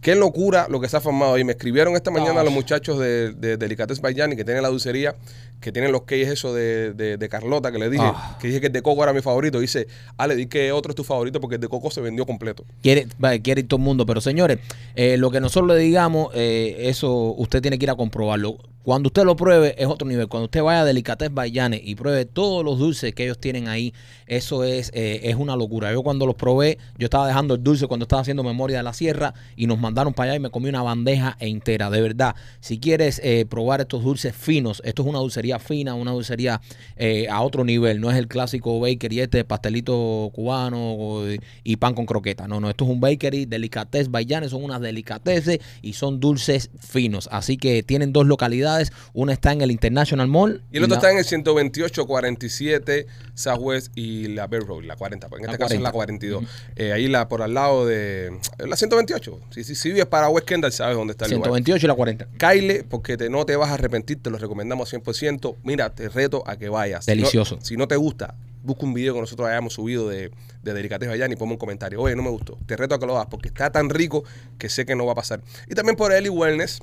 Qué locura lo que se ha formado ahí. Me escribieron esta mañana Ah. los muchachos de, de Yanis que tienen la dulcería, que tienen los cakes eso de, de- de Carlota que le dije, Ah. que dije que el de Coco era mi favorito. Dice, Ale, di que otro es tu favorito porque el de Coco se vendió completo. Quiere, va, quiere ir todo el mundo, pero señores, eh, lo que nosotros le digamos, eh, eso usted tiene que ir a comprobarlo. Cuando usted lo pruebe es otro nivel. Cuando usted vaya a Delicates Bayanes y pruebe todos los dulces que ellos tienen ahí, eso es, eh, es una locura. Yo cuando los probé, yo estaba dejando el dulce cuando estaba haciendo memoria de la sierra y nos mandaron para allá y me comí una bandeja entera. De verdad, si quieres probar estos dulces finos, esto es una dulcería fina, una dulcería eh, a otro nivel. No es el clásico bakery este pastelito cubano o- y pan con croqueta. No, no, esto es un bakery, delicates Bayanes, son unas delicateces y son dulces finos. Así que tienen dos localidades. Una está en el International Mall. Y el otro la- está en el 128, 47 Southwest y la Bell Road, la 40. En este La caso es la 40. 42. Eh, ahí la, por al lado de la 128. Si, si, si vives para West Kendall, sabes dónde está el lugar. 128 y la 40. Caile, porque te, no te vas a arrepentir, te lo recomendamos 100%. Mira, te reto a que vayas. Si no- Delicioso. Si no, te gusta, busca un video que nosotros hayamos subido de, de allá y ponme un comentario. Oye, no me gustó. Te reto a que lo hagas porque está tan rico que sé que no va a pasar. Y también por Eli Wellness,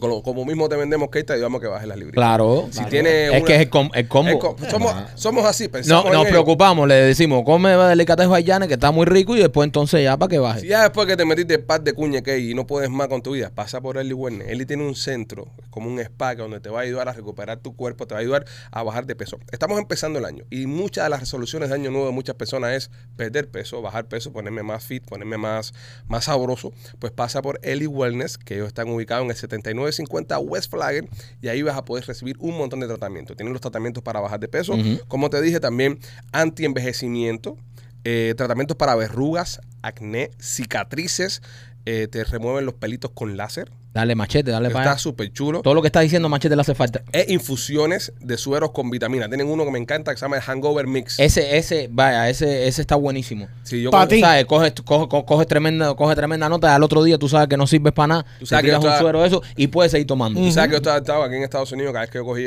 como, como mismo te vendemos que te ayudamos a que bajes la libreta. Claro. Si claro. tiene es que es el, com- el combo. Es co- somos, Ah. somos así, No, pensamos. en nos preocupamos, le decimos, come delicates Bayanes que está muy rico y después entonces ya para que baje. Si ya después que te metiste el par de cuña que y no puedes más con tu vida, pasa por Eli Wellness. Eli tiene un centro, como un spa, que donde te va a ayudar a recuperar tu cuerpo, te va a ayudar a bajar de peso. Estamos empezando el año y muchas de las resoluciones de año nuevo de muchas personas es perder peso, bajar peso, ponerme más fit, ponerme más, más sabroso. Pues pasa por Eli Wellness, que ellos están ubicados en el 950 West Flagger y ahí vas a poder recibir un montón de tratamientos. Tienen los tratamientos para bajar de peso, como te dije también, anti-envejecimiento, eh, tratamientos para verrugas, acné, cicatrices, eh, te remueven los pelitos con láser. Dale machete, dale para Está súper chulo. Todo lo que está diciendo machete le hace falta. E infusiones de sueros con vitamina. Tienen uno que me encanta que se llama el Hangover Mix. Ese, ese, vaya, ese, ese está buenísimo. Sí, yo Pa' con- ti. ¿Sabes? Coges, coge, tremenda, coges tremenda nota y al otro día tú sabes que no sirves para nada. Tú sabes te que tiras un estaba- suero de eso y puedes seguir tomando. Tú sabes que yo estaba, estaba aquí en Estados Unidos, cada vez que yo cogí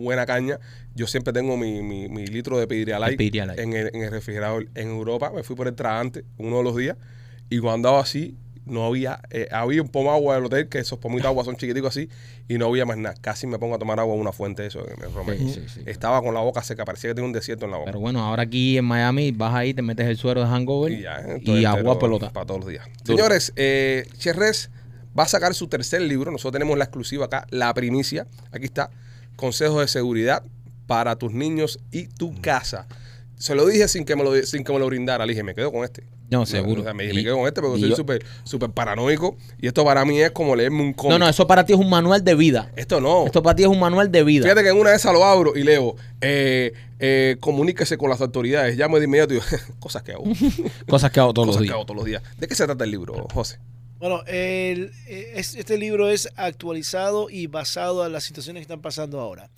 buena caña, yo siempre tengo mi, mi- mi litro de Pedialyte. en el, en el refrigerador. En Europa me fui por el tragante uno de los días y cuando andaba así, no había, eh, había un pomo agua del hotel, que esos pomitos de agua son chiquiticos así, y no había más nada. Casi me pongo a tomar agua en una fuente eso. que me. Sí, sí, sí. Estaba con la boca seca, parecía que tenía un desierto en la boca. Pero bueno, ahora aquí en Miami vas ahí, te metes el suero de hangover Y ya, ¿eh? y agua pelota. Para todos los días. Duro. Señores, eh, Cherres va a sacar su tercer libro. Nosotros tenemos la exclusiva acá, la primicia. Aquí está. Consejos de seguridad para tus niños y tu casa. Se lo dije sin que me lo, sin que me lo brindara. Le dije, me quedo con este. No, seguro. o sea, me, Y- me quedo con este porque soy yo- súper súper paranoico. Y esto para mí es como leerme un cómic. No, no, eso para ti es un manual de vida. Esto no. Esto para ti es un manual de vida. Fíjate que en una de esas lo abro y leo, eh, eh, comuníquese con las autoridades. Llame de inmediato y yo, [laughs] cosas que hago. [laughs] Cosas que hago todos cosas los que días. hago todos los días. ¿De qué se trata el libro, José? Bueno, el- eh, es- este libro es actualizado y basado en las situaciones que están pasando ahora.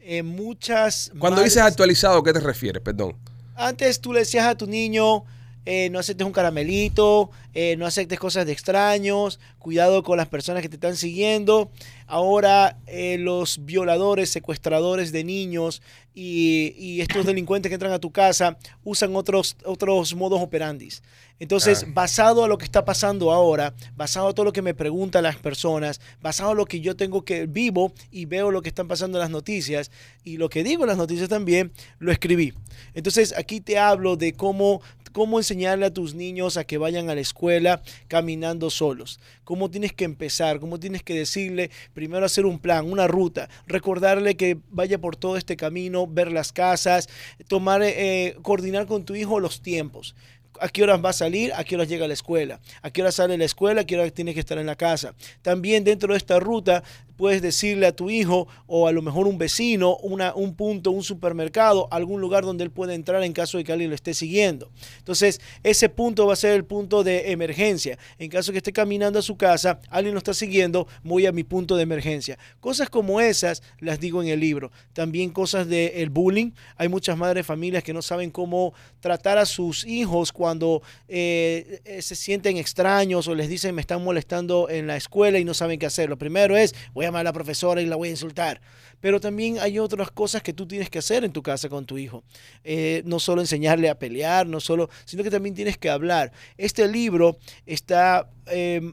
Eh, muchas. Cuando madres- dices actualizado, ¿a qué te refieres? Perdón. Antes tú le decías a tu niño, eh, no aceptes un caramelito, eh, no aceptes cosas de extraños, cuidado con las personas que te están siguiendo. Ahora eh, los violadores, secuestradores de niños y, y estos delincuentes que entran a tu casa usan otros, otros modos operandis. Entonces, Ah. basado a lo que está pasando ahora, basado a todo lo que me preguntan las personas, basado a lo que yo tengo que vivo y veo lo que están pasando en las noticias y lo que digo en las noticias también, lo escribí. Entonces, aquí te hablo de cómo cómo enseñarle a tus niños a que vayan a la escuela caminando solos, cómo tienes que empezar, cómo tienes que decirle primero hacer un plan, una ruta, recordarle que vaya por todo este camino, ver las casas, tomar, eh, coordinar con tu hijo los tiempos. ¿A qué horas va a salir? ¿A qué horas llega a la escuela? ¿A qué hora sale de la escuela? ¿A qué hora tiene que estar en la casa? También dentro de esta ruta puedes decirle a tu hijo o a lo mejor un vecino una, un punto, un supermercado, algún lugar donde él pueda entrar en caso de que alguien lo esté siguiendo. Entonces, ese punto va a ser el punto de emergencia. En caso que esté caminando a su casa, alguien lo está siguiendo, voy a mi punto de emergencia. Cosas como esas las digo en el libro. También cosas del el bullying. Hay muchas madres de familias que no saben cómo tratar a sus hijos cuando eh, eh, se sienten extraños o les dicen me están molestando en la escuela y no saben qué hacer. Lo primero es voy a a la profesora y la voy a insultar. Pero también hay otras cosas que tú tienes que hacer en tu casa con tu hijo. Eh, no solo enseñarle a pelear, no solo, sino que también tienes que hablar. Este libro está eh,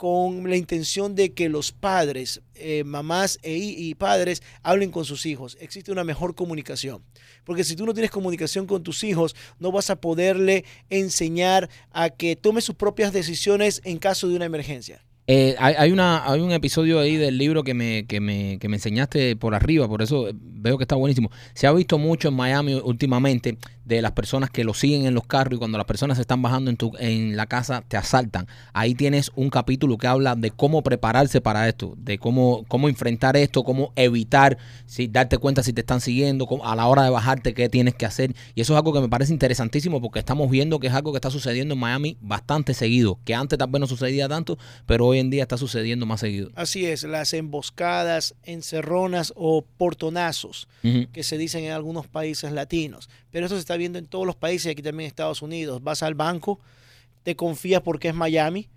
con la intención de que los padres, eh, mamás e, y padres hablen con sus hijos. Existe una mejor comunicación. Porque si tú no tienes comunicación con tus hijos, no vas a poderle enseñar a que tome sus propias decisiones en caso de una emergencia. Eh, hay, hay una, hay un episodio ahí del libro que me, que, me, que me enseñaste por arriba, por eso veo que está buenísimo. Se ha visto mucho en Miami últimamente de las personas que lo siguen en los carros y cuando las personas se están bajando en, tu, en la casa te asaltan. Ahí tienes un capítulo que habla de cómo prepararse para esto, de cómo, cómo enfrentar esto, cómo evitar, si, darte cuenta si te están siguiendo, cómo- a la hora de bajarte qué tienes que hacer. Y eso es algo que me parece interesantísimo porque estamos viendo que es algo que está sucediendo en Miami bastante seguido, que antes tal vez no sucedía tanto, pero hoy en día está sucediendo más seguido. Así es, las emboscadas, encerronas o portonazos que se dicen en algunos países latinos. Pero eso se está viendo en todos los países, aquí también en Estados Unidos. Vas al banco, te confías porque es Miami,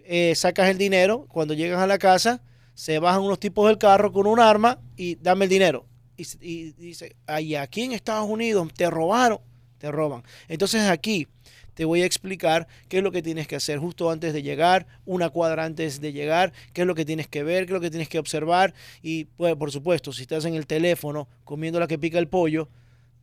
eh, sacas el dinero, cuando llegas a la casa, se bajan unos tipos del carro con un arma y dame el dinero. Y, y dice, ay, aquí en Estados Unidos te robaron, te roban. Entonces aquí te voy a explicar qué es lo que tienes que hacer justo antes de llegar, una cuadra antes de llegar, qué es lo que tienes que ver, qué es lo que tienes que observar. Y pues, por supuesto, si estás en el teléfono comiendo la que pica el pollo,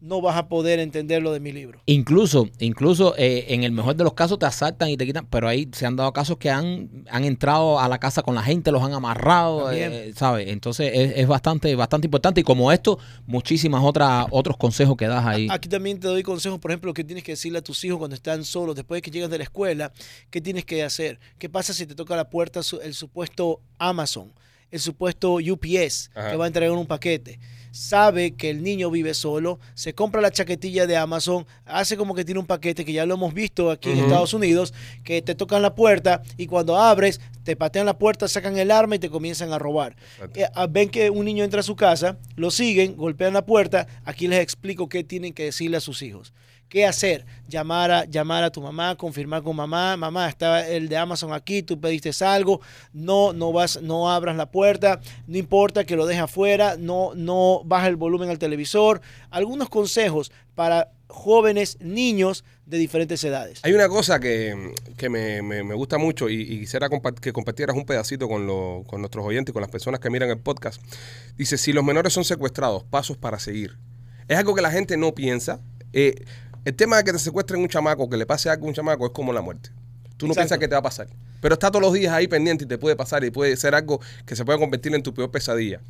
no vas a poder entender lo de mi libro. Incluso, incluso eh, en el mejor de los casos te asaltan y te quitan, pero ahí se han dado casos que han, han entrado a la casa con la gente, los han amarrado, eh, ¿sabes? Entonces es, es bastante, bastante importante. Y como esto, muchísimas otras, otros consejos que das ahí. Aquí también te doy consejos, por ejemplo, qué tienes que decirle a tus hijos cuando están solos, después de que llegas de la escuela, qué tienes que hacer. ¿Qué pasa si te toca la puerta el supuesto Amazon? el supuesto UPS Ajá. que va a entregar un paquete. Sabe que el niño vive solo, se compra la chaquetilla de Amazon, hace como que tiene un paquete que ya lo hemos visto aquí en. Estados Unidos, que te tocan la puerta y cuando abres, te patean la puerta, sacan el arma y te comienzan a robar. Eh, ah, ven que un niño entra a su casa, lo siguen, golpean la puerta. Aquí les explico qué tienen que decirle a sus hijos. ¿Qué hacer? Llamar a, llamar a tu mamá, confirmar con mamá. Mamá, está el de Amazon aquí, tú pediste algo. No, no vas, no abras la puerta. No importa que lo dejes afuera. No, no baja el volumen al televisor. Algunos consejos para jóvenes, niños de diferentes edades. Hay una cosa que, que me, me- gusta mucho y, quisiera que compartieras un pedacito con, lo- con nuestros oyentes y con las personas que miran el podcast. Dice, si los menores son secuestrados, pasos para seguir. Es algo que la gente no piensa. Eh, el tema de que te secuestren un chamaco, que le pase algo a un chamaco, es como la muerte. Tú no Exacto. piensas que te va a pasar. Pero está todos los días ahí pendiente y te puede pasar y puede ser algo que se puede convertir en tu peor pesadilla.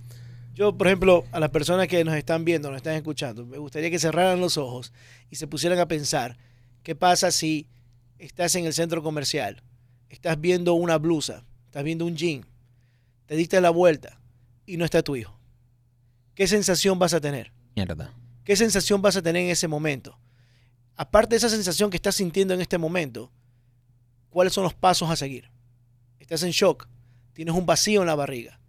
Yo, por ejemplo, a las personas que nos están viendo, nos están escuchando, me gustaría que cerraran los ojos y se pusieran a pensar, ¿qué pasa si estás en el centro comercial, estás viendo una blusa, estás viendo un jean, te diste la vuelta y no está tu hijo? ¿Qué sensación vas a tener? Mierda. ¿Qué sensación vas a tener en ese momento? Aparte de esa sensación que estás sintiendo en este momento, ¿cuáles son los pasos a seguir? Estás en shock, tienes un vacío en la barriga,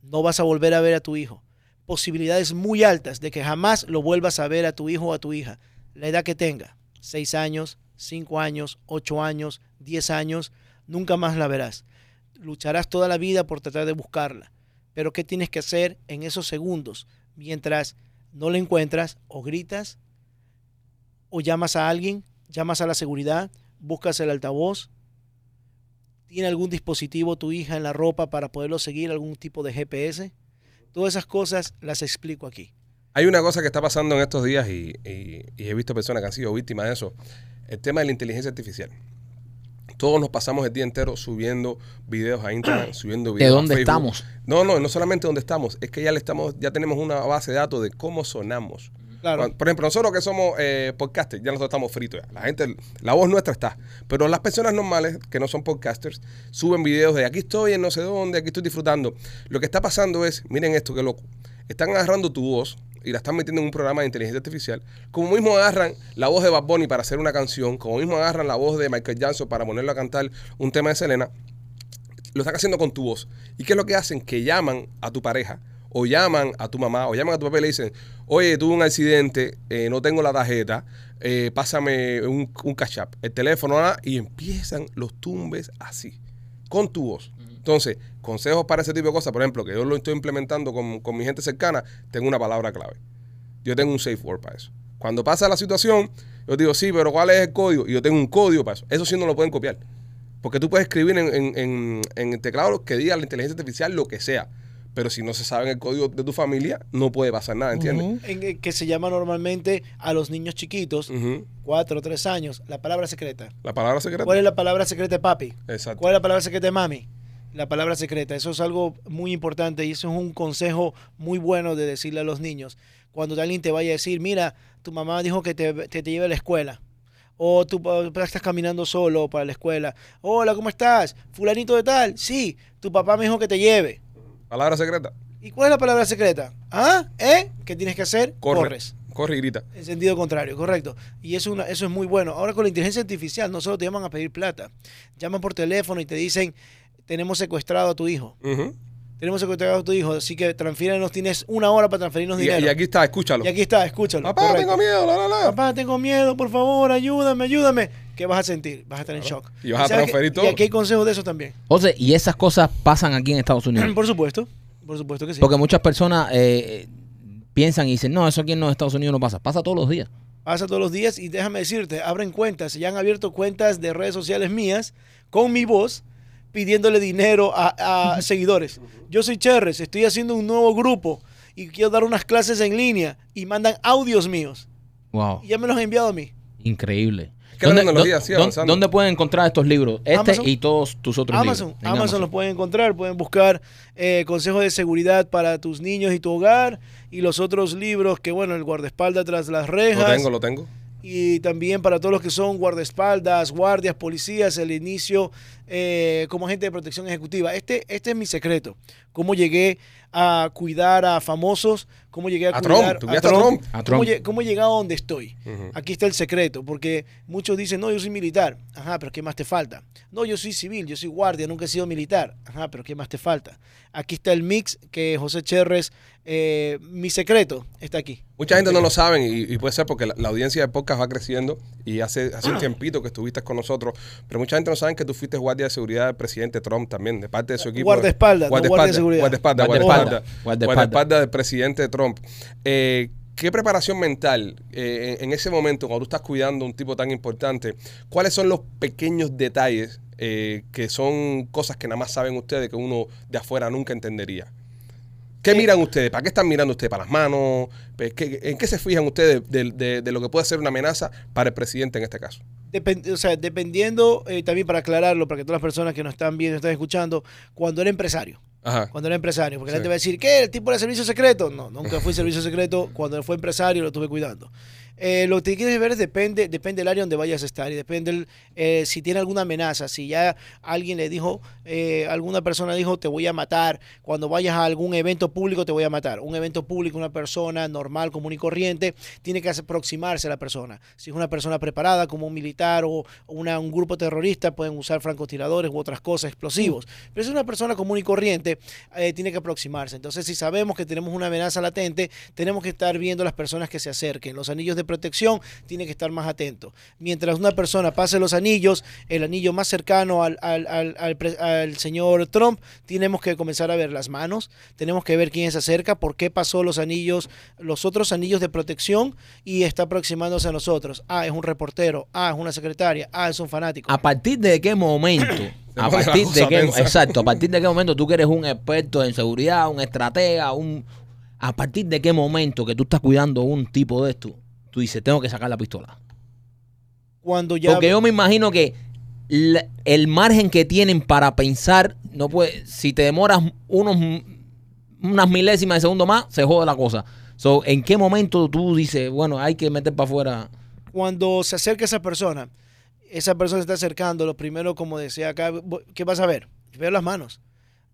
no vas a volver a ver a tu hijo. Posibilidades muy altas de que jamás lo vuelvas a ver a tu hijo o a tu hija, la edad que tenga, 6 años, 5 años, 8 años, 10 años, nunca más la verás. Lucharás toda la vida por tratar de buscarla. Pero ¿qué tienes que hacer en esos segundos mientras no la encuentras o gritas o llamas a alguien, llamas a la seguridad, buscas el altavoz, tiene algún dispositivo tu hija en la ropa para poderlo seguir, algún tipo de GPS. Todas esas cosas las explico aquí. Hay una cosa que está pasando en estos días y, y- y he visto personas que han sido víctimas de eso. El tema de la inteligencia artificial. Todos nos pasamos el día entero subiendo videos a Instagram, [clears throat] subiendo ¿De videos a dónde Facebook. estamos? No, no, no solamente donde estamos, es que ya le estamos, ya tenemos una base de datos de cómo sonamos. Claro. Por ejemplo, nosotros que somos eh, podcasters, ya nosotros estamos fritos. La gente, la voz nuestra está. Pero las personas normales, que no son podcasters, suben videos de aquí estoy en no sé dónde, aquí estoy disfrutando. Lo que está pasando es, miren esto, qué loco. Están agarrando tu voz y la están metiendo en un programa de inteligencia artificial. Como mismo agarran la voz de Bad Bunny para hacer una canción, como mismo agarran la voz de Michael Jackson para ponerlo a cantar un tema de Selena, lo están haciendo con tu voz. ¿Y qué es lo que hacen? Que llaman a tu pareja, o llaman a tu mamá, o llaman a tu papá y le dicen, oye, tuve un accidente, eh, no tengo la tarjeta, eh, pásame un, un cash app, el teléfono, nada", y empiezan los tumbes así, con tu voz. Entonces, consejos para ese tipo de cosas, por ejemplo, que yo lo estoy implementando con, con mi gente cercana, tengo una palabra clave. Yo tengo un safe word para eso. Cuando pasa la situación, yo digo, sí, pero ¿cuál es el código? Y yo tengo un código para eso. Eso sí no lo pueden copiar. Porque tú puedes escribir en, en, en- en el teclado que diga la inteligencia artificial lo que sea. Pero si no se sabe el código de tu familia, no puede pasar nada, ¿entiendes? En el que se llama normalmente a los niños chiquitos, cuatro o tres años, la palabra secreta. La palabra secreta. ¿Cuál es la palabra secreta de papi? Exacto. ¿Cuál es la palabra secreta de mami? La palabra secreta. Eso es algo muy importante y eso es un consejo muy bueno de decirle a los niños. Cuando alguien te vaya a decir, mira, tu mamá dijo que te, te, te lleve a la escuela. O tú estás caminando solo para la escuela. Hola, ¿cómo estás? Fulanito de tal. Sí, tu papá me dijo que te lleve. Palabra secreta. ¿Y cuál es la palabra secreta? ¿Ah? ¿Eh? ¿Qué tienes que hacer? Corre. Corres. Corre y grita. En sentido contrario, correcto. Y eso, es una- eso es muy bueno. Ahora con la inteligencia artificial no solo te llaman a pedir plata. Llaman por teléfono y te dicen, tenemos secuestrado a tu hijo. Tenemos secuestrado a tu hijo, así que transfírenos, tienes una hora para transferirnos Y, dinero. y aquí está, escúchalo. Y aquí está, escúchalo. Papá, correcto. tengo miedo, la, la, la. Papá, tengo miedo, por favor, ayúdame, ayúdame. ¿Qué vas a sentir? Vas a estar en shock. Y vas a transferir todo. Y aquí hay consejos de eso también. José, y esas cosas pasan aquí en Estados Unidos. [clears throat] por supuesto, por supuesto que sí. Porque muchas personas eh, piensan y dicen, no, eso aquí en los Estados Unidos no pasa. Pasa todos los días. Pasa todos los días y déjame decirte, abren cuentas, ya han abierto cuentas de redes sociales mías con mi voz pidiéndole dinero a, a [laughs] seguidores. Yo soy Cherres, estoy haciendo un nuevo grupo y quiero dar unas clases en línea y mandan audios míos Wow. y ya me los han enviado a mí. Increíble. Tecnología sigue dónde- avanzando. dónde pueden encontrar estos libros? Este Amazon. y todos tus otros Amazon, libros. En Amazon, los pueden encontrar, pueden buscar eh, consejos de seguridad para tus niños y tu hogar y los otros libros que bueno, el guardaespaldas tras las Lo rejas. tengo, lo tengo. y también para todos los que son guardaespaldas, guardias, policías, el inicio eh, como agente de protección ejecutiva. Este, este es mi secreto. Cómo llegué a cuidar a famosos, cómo llegué a, A cuidar Trump, a Trump. A cómo, Trump. cómo he llegado a donde estoy. Ujú. Aquí está el secreto, porque muchos dicen, no, yo soy militar. Ajá, pero ¿qué más te falta? No, yo soy civil, yo soy guardia, nunca he sido militar. Ajá, pero ¿qué más te falta? Aquí está el mix que José Cherres, eh, mi secreto está aquí. Mucha gente no lo sabe y, y puede ser porque la, la audiencia de podcast va creciendo y hace, hace Ah. un [clears throat] tiempito que estuviste con nosotros, pero mucha gente no sabe que tú fuiste guardia de seguridad del presidente Trump también, de parte de su equipo. Guardaespaldas, no guardia de seguridad. Guardaespaldas, Guardaespaldas, guardaespaldas, del presidente Trump. Eh, ¿Qué preparación mental eh, en en ese momento, cuando tú estás cuidando a un tipo tan importante, cuáles son los pequeños detalles eh, que son cosas que nada más saben ustedes que uno de afuera nunca entendería? ¿Qué Eh, miran ustedes? ¿Para qué están mirando ustedes? ¿Para las manos? Pues, ¿qué- ¿En qué se fijan ustedes de, de- de lo que puede ser una amenaza para el presidente en este caso? Depend- o sea, dependiendo, eh, también para aclararlo, para que todas las personas que nos están viendo, están escuchando, cuando era empresario. Ajá. Cuando era empresario, porque Sí. la gente va a decir, ¿qué? ¿El tipo era servicio secreto? No, nunca fui servicio secreto. Cuando fue empresario lo estuve cuidando. Eh, lo que quieres ver depende, depende del área donde vayas a estar y depende el, eh, si tiene alguna amenaza. Si ya alguien le dijo, eh, alguna persona dijo, te voy a matar. Cuando vayas a algún evento público, te voy a matar. Un evento público, una persona normal, común y corriente, tiene que aproximarse a la persona. Si es una persona preparada, como un militar o una- un grupo terrorista, pueden usar francotiradores u otras cosas, explosivos. Pero si es una persona común y corriente, eh, tiene que aproximarse. Entonces, si sabemos que tenemos una amenaza latente, tenemos que estar viendo las personas que se acerquen. Los anillos de protección tienen que estar más atentos. Mientras una persona pase los anillos, el anillo más cercano al, al- al- al señor Trump, tenemos que comenzar a ver las manos, tenemos que ver quién se acerca, por qué pasó los anillos, los otros anillos de protección y está aproximándose a nosotros. Ah, es un reportero, ah, es una secretaria, ah, es un fanático. ¿A partir de qué momento? [coughs] A partir de qué, exacto, a partir de qué momento tú que eres un experto en seguridad, un estratega, un a partir de qué momento que tú estás cuidando a un tipo de esto, tú dices, tengo que sacar la pistola. Cuando ya Porque yo me imagino que la- el margen que tienen para pensar, no puede, si te demoras unos unas milésimas de segundo más, se jode la cosa. So, ¿En qué momento tú dices, bueno, hay que meter para afuera? cuando se acerca esa persona, esa persona se está acercando, lo primero, como decía acá, ¿qué vas a ver? Veo las manos.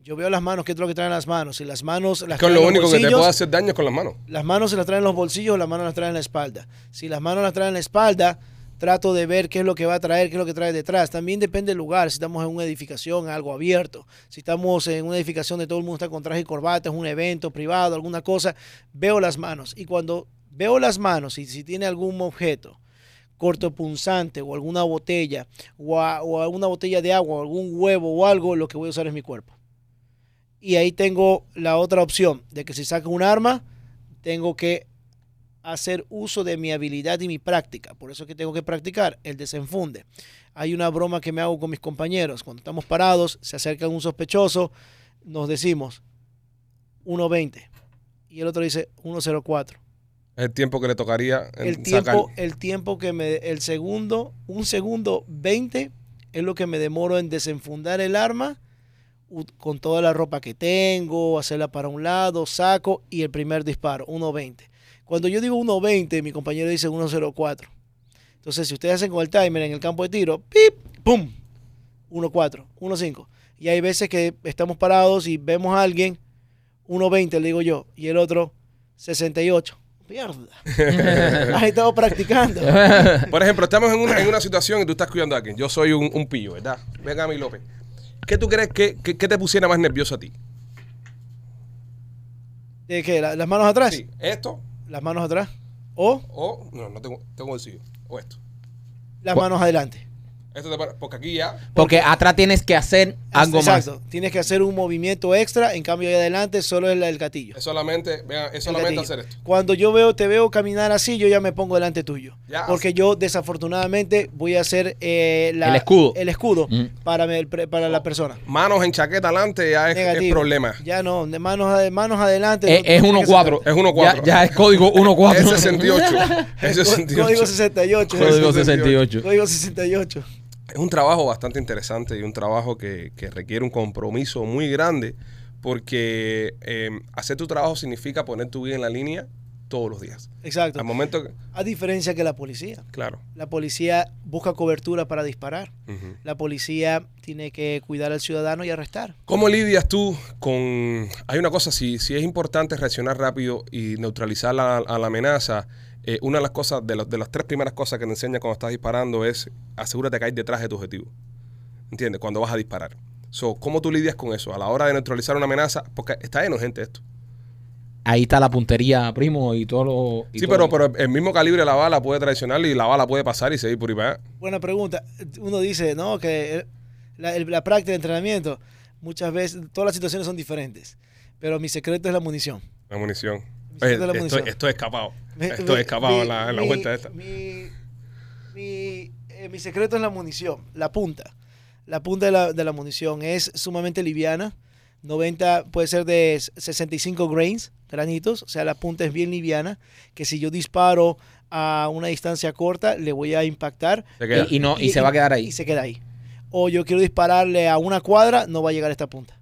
Yo veo las manos, ¿qué es lo que traen las manos? Y las manos las Que traen lo los único que te bolsillos, puede hacer daño es con las manos. las manos se las traen en los bolsillos, las manos las traen en la espalda. Si las manos las traen en la espalda, trato de ver qué es lo que va a traer, qué es lo que trae detrás. También depende del lugar, si estamos en una edificación, algo abierto, si estamos en una edificación donde todo el mundo está con traje y corbata, es un evento privado, alguna cosa, veo las manos. Y cuando veo las manos y si tiene algún objeto cortopunzante o alguna botella o, a- o alguna botella de agua o algún huevo o algo, lo que voy a usar es mi cuerpo. Y ahí tengo la otra opción de que si saco un arma, tengo que hacer uso de mi habilidad y mi práctica. Por eso es que tengo que practicar el desenfunde. Hay una broma que me hago con mis compañeros. Cuando estamos parados, se acerca un sospechoso, nos decimos 1.20 y el otro dice 1.04. Es el tiempo que le tocaría en El sacar. tiempo, el tiempo que me, el segundo, un segundo 20 es lo que me demoro en desenfundar el arma con toda la ropa que tengo, hacerla para un lado, saco y el primer disparo, 1.20. Cuando yo digo 1.20, mi compañero dice 1.04. Entonces, si ustedes hacen con el timer en el campo de tiro, ¡pip! ¡pum! 1.4, 1.5. Y hay veces que estamos parados y vemos a alguien, 1.20 le digo yo, y el otro 68. Mierda. [laughs] Has estado practicando. Por ejemplo, estamos en una, en una situación y tú estás cuidando a alguien. Yo soy un, un pillo, ¿verdad? Venga, mi López. ¿Qué tú crees que, que- que te pusiera más nervioso a ti? ¿De qué? ¿La- ¿Las manos atrás? Sí, ¿Esto Las manos atrás. O o... No, no tengo, tengo bolsillo. O esto. las manos adelante. Esto te para- porque aquí ya... Porque atrás tienes que hacer algo más. Exacto. Tienes que hacer un movimiento extra. En cambio, ahí adelante solo es del gatillo. Es solamente, vean, es El solamente hacer esto. Cuando yo veo, te veo caminar así, yo ya me pongo delante tuyo. Ya. Porque yo, desafortunadamente, voy a hacer eh, la- El escudo. el escudo Mm. para, me- para la persona. Manos en chaqueta adelante ya es, es Negativo. problema. Ya no, de manos, ade- manos adelante. Es, no- es no tiene que 1-4. Es 1-4. Ya, ya es código 1-4. Es 68. Es [laughs] ser- 68. Código 68. Código 68. 68. Código 68. Es un trabajo bastante interesante y un trabajo que, que requiere un compromiso muy grande porque eh, hacer tu trabajo significa poner tu vida en la línea todos los días. Exacto. Al momento que... A diferencia que la policía. Claro. La policía busca cobertura para disparar. La policía tiene que cuidar al ciudadano y arrestar. ¿Cómo lidias tú con... Hay una cosa, si, si es importante reaccionar rápido y neutralizar la, a la amenaza, eh, una de las cosas, de, los- de las tres primeras cosas que te enseña cuando estás disparando es asegúrate que hay detrás de tu objetivo. ¿Entiendes? Cuando vas a disparar. So, ¿Cómo tú lidias con eso? A la hora de neutralizar una amenaza, porque está lleno gente esto. Ahí está la puntería, primo, y todo lo... y Sí, todo pero, lo- pero el mismo calibre de la bala puede traicionar y la bala puede pasar y seguir por ahí para allá. Buena pregunta. Uno dice, ¿no? Que el- la, el- la práctica de entrenamiento, muchas veces, todas las situaciones son diferentes. Pero mi secreto es la munición. La munición. Oye, siento la esto, munición. esto es escapado. Mi- Esto es mi- escapado mi- en la, en la mi- vuelta esta. Mi, mi, eh, mi secreto es la munición, la punta. La punta de la, de la munición es sumamente liviana. 90, puede ser de 65 grains, granitos. O sea, la punta es bien liviana. Que si yo disparo a una distancia corta, le voy a impactar y, y no, y, se va a quedar ahí. y se queda ahí. O yo quiero dispararle a una cuadra, no va a llegar a esta punta.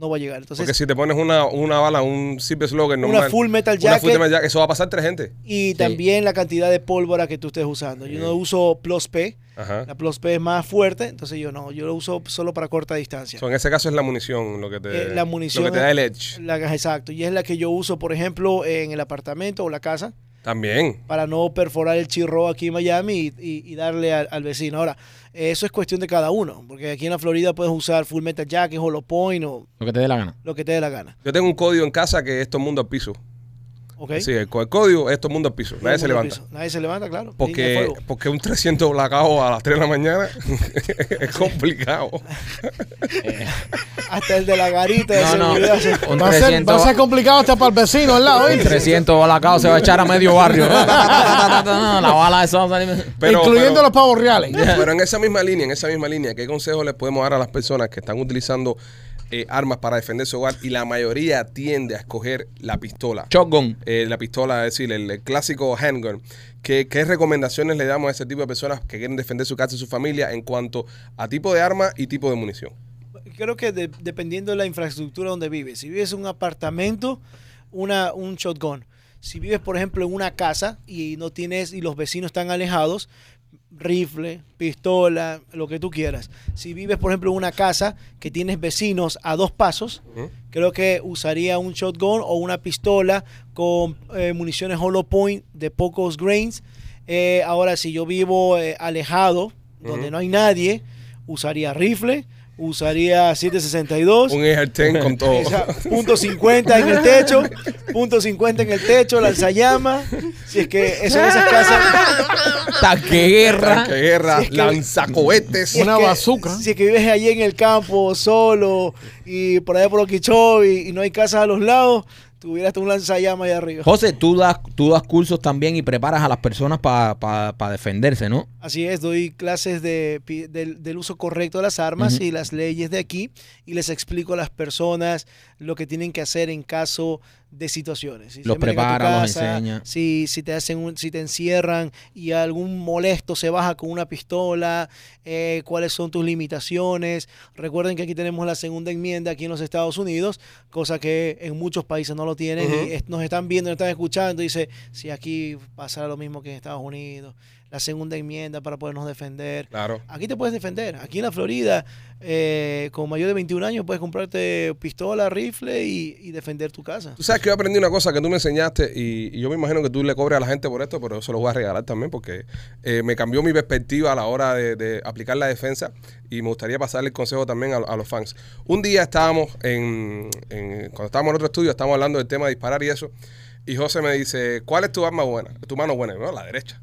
No va a llegar. Entonces, Porque si te pones una, una bala, un Silver Slugger normal, una full metal una jacket. full metal jacket, eso va a pasar tres gente. Y Sí. también la cantidad de pólvora que tú estés usando. Yo no uso Plus P. Ajá. La Plus P es más fuerte, entonces yo no. Yo lo uso solo para corta distancia. So, en ese caso es la munición lo que te, Eh, la munición lo que te da el edge. La, exacto. Y es la que yo uso, por ejemplo, en el apartamento o la casa También. para no perforar el chirro aquí en Miami y, y- y darle al, al vecino. Ahora, eso es cuestión de cada uno, porque aquí en la Florida puedes usar Full Metal Jacket, Hollow Point o Lo que te dé la gana. lo que te dé la gana. Yo tengo un código en casa que es todo mundo al piso. Sí, el, código es todo el mundo al piso. Nadie se levanta. piso. Nadie se levanta, claro. Porque, porque un 300 blackout a las 3 de la mañana [laughs] [laughs] es complicado. [laughs] Hasta el de la garita de No, seguridad. Va a, ser, 300, va a ser complicado hasta para el vecino al lado. un ¿oíste? 300 balacados se va a echar a medio barrio. la bala de eso. Pero, Incluyendo pero- los pavos reales. Pero en esa misma línea, en esa misma línea, ¿qué consejos les podemos dar a las personas que están utilizando eh, armas para defender su hogar? Y la mayoría tiende a escoger la pistola. Shotgun. Eh, la pistola, es decir, el, el clásico handgun. ¿Qué, ¿Qué recomendaciones le damos a ese tipo de personas que quieren defender su casa y su familia en cuanto a tipo de arma y tipo de munición? Creo que de- dependiendo de la infraestructura donde vives. Si vives en un apartamento, una, un shotgun. Si vives, por ejemplo, en una casa y no tienes y los vecinos están alejados, rifle, pistola, lo que tú quieras. Si vives, por ejemplo, en una casa que tienes vecinos a dos pasos, creo que usaría un shotgun o una pistola con eh, municiones hollow point de pocos grains. Eh, ahora, si yo vivo eh, alejado, donde no hay nadie, usaría rifle, usaría 762. Un AR-10 con todo. [laughs] Esa- punto 50 en el techo, punto 50 en el techo, lanzallamas. Si es que eso en esas casas. Tanque guerra. Tanque de guerra, Si es que- lanzacohetes. si es Una que- bazooka. Si es que vives allí en el campo solo y por allá por Okeechobee y no hay casas a los lados, tuvieras un lanzallamas ahí arriba. José, tú das, tú das cursos también y preparas a las personas para defenderse, ¿no? Así es, doy clases de, del, uso correcto de las armas y las leyes de aquí y les explico a las personas lo que tienen que hacer en caso de situaciones. Si Los se meten a tu prepara, los enseña. Si, si te hacen un- si te encierran y algún molesto se baja con una pistola, eh, cuáles son tus limitaciones. Recuerden que aquí tenemos la segunda enmienda aquí en los Estados Unidos, cosa que en muchos países no lo tienen y es- nos están viendo, nos están escuchando. Dice, si aquí pasará lo mismo que en Estados Unidos, la segunda enmienda para podernos defender. Claro. Aquí te puedes defender. Aquí en la Florida, eh, con mayor de 21 años, puedes comprarte pistola, rifle y, y defender tu casa. Tú sabes que yo aprendí una cosa que tú me enseñaste y, y yo me imagino que tú le cobres a la gente por esto, pero eso lo voy a regalar también porque eh, me cambió mi perspectiva a la hora de, de aplicar la defensa y me gustaría pasarle el consejo también a, a los fans. Un día estábamos en, en- cuando estábamos en otro estudio, estábamos hablando del tema de disparar y eso, y José me dice, ¿cuál es tu arma buena? Tu mano buena, no, la derecha.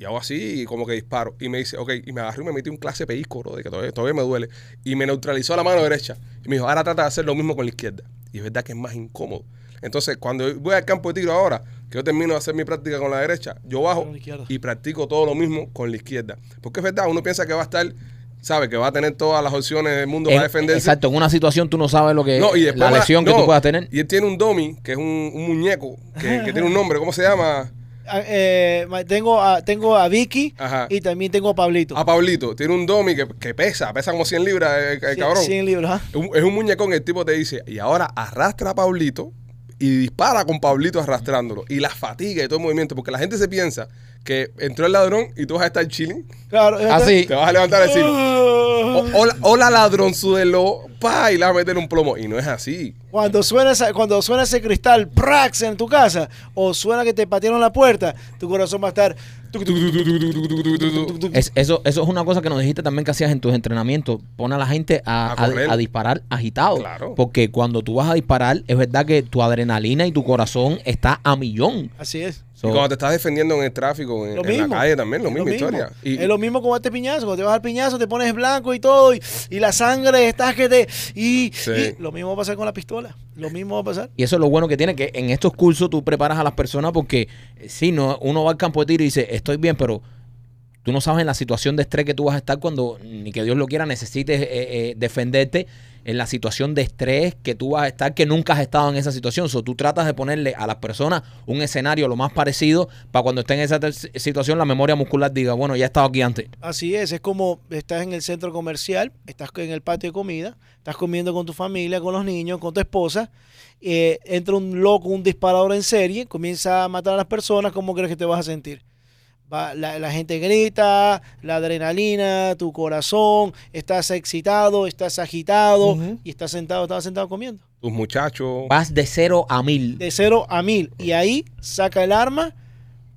Y hago así y como que disparo. Y me dice, ok, y me agarró y me metí un clase pellizco, bro, de que todavía, todavía me duele. Y me neutralizó la mano derecha. Y me dijo, ahora trata de hacer lo mismo con la izquierda. Y es verdad que es más incómodo. Entonces, cuando voy al campo de tiro ahora, que yo termino de hacer mi práctica con la derecha, yo bajo y practico todo lo mismo con la izquierda. Porque es verdad, uno piensa que va a estar, sabe, que va a tener todas las opciones del mundo para defenderse. exacto, en una situación tú no sabes lo que No, y después la lesión que no, tú puedas tener. Y él tiene un dummy, que es un, un muñeco, que, que tiene un nombre, ¿cómo se llama? Ah, eh, tengo, a, tengo a Vicky Ajá. y también tengo a Pablito. A Pablito, tiene un dummy que, que pesa, pesa como 100 libras, el, el Cien- cabrón. 100 libros, ¿ah? Es un- muñecón, el tipo te dice, y ahora arrastra a Pablito y dispara con Pablito arrastrándolo. Y la fatiga y todo el movimiento, porque la gente se piensa que entró el ladrón y tú vas a estar chilling, Claro, Así. te vas a levantar y decir, o, o la- o la ladronzuelo, pa, y le vas a meter un plomo. Y no es así. Cuando suena, esa- cuando suena ese cristal, prax en tu casa, o suena que te patearon la puerta, tu corazón va a estar. Eso, eso es una cosa que nos dijiste también que hacías en tus entrenamientos. Pon a la gente a, disparar agitado. Porque cuando tú vas a disparar, es verdad que tu adrenalina y tu corazón está a millón. Así es. Y cuando te estás defendiendo en el tráfico, en, la calle también, lo mismo, historia. Es lo mismo como este piñazo. Cuando te vas al piñazo, te pones blanco y todo, y, la sangre estás que te. Y, sí. y lo mismo pasa con la pistola. Lo mismo va a pasar. Y eso es lo bueno que tiene, que en estos cursos tú preparas a las personas porque eh, si no, uno va al campo de tiro y dice, estoy bien, pero tú no sabes en la situación de estrés que tú vas a estar cuando, ni que Dios lo quiera, necesites eh, eh, defenderte en la situación de estrés que tú vas a estar, que nunca has estado en esa situación. So, tú tratas de ponerle a las personas un escenario lo más parecido para cuando estén en esa situación la memoria muscular diga, bueno, ya he estado aquí antes. Así es, es como estás en el centro comercial, estás en el patio de comida, estás comiendo con tu familia, con los niños, con tu esposa, eh, entra un loco, un disparador en serie, comienza a matar a las personas, ¿cómo crees que te vas a sentir? Va- la, la gente grita, la adrenalina, tu corazón, estás excitado, estás agitado y estás sentado, estás sentado comiendo. tus muchachos. Vas de cero a mil. De cero a mil. Y ahí saca el arma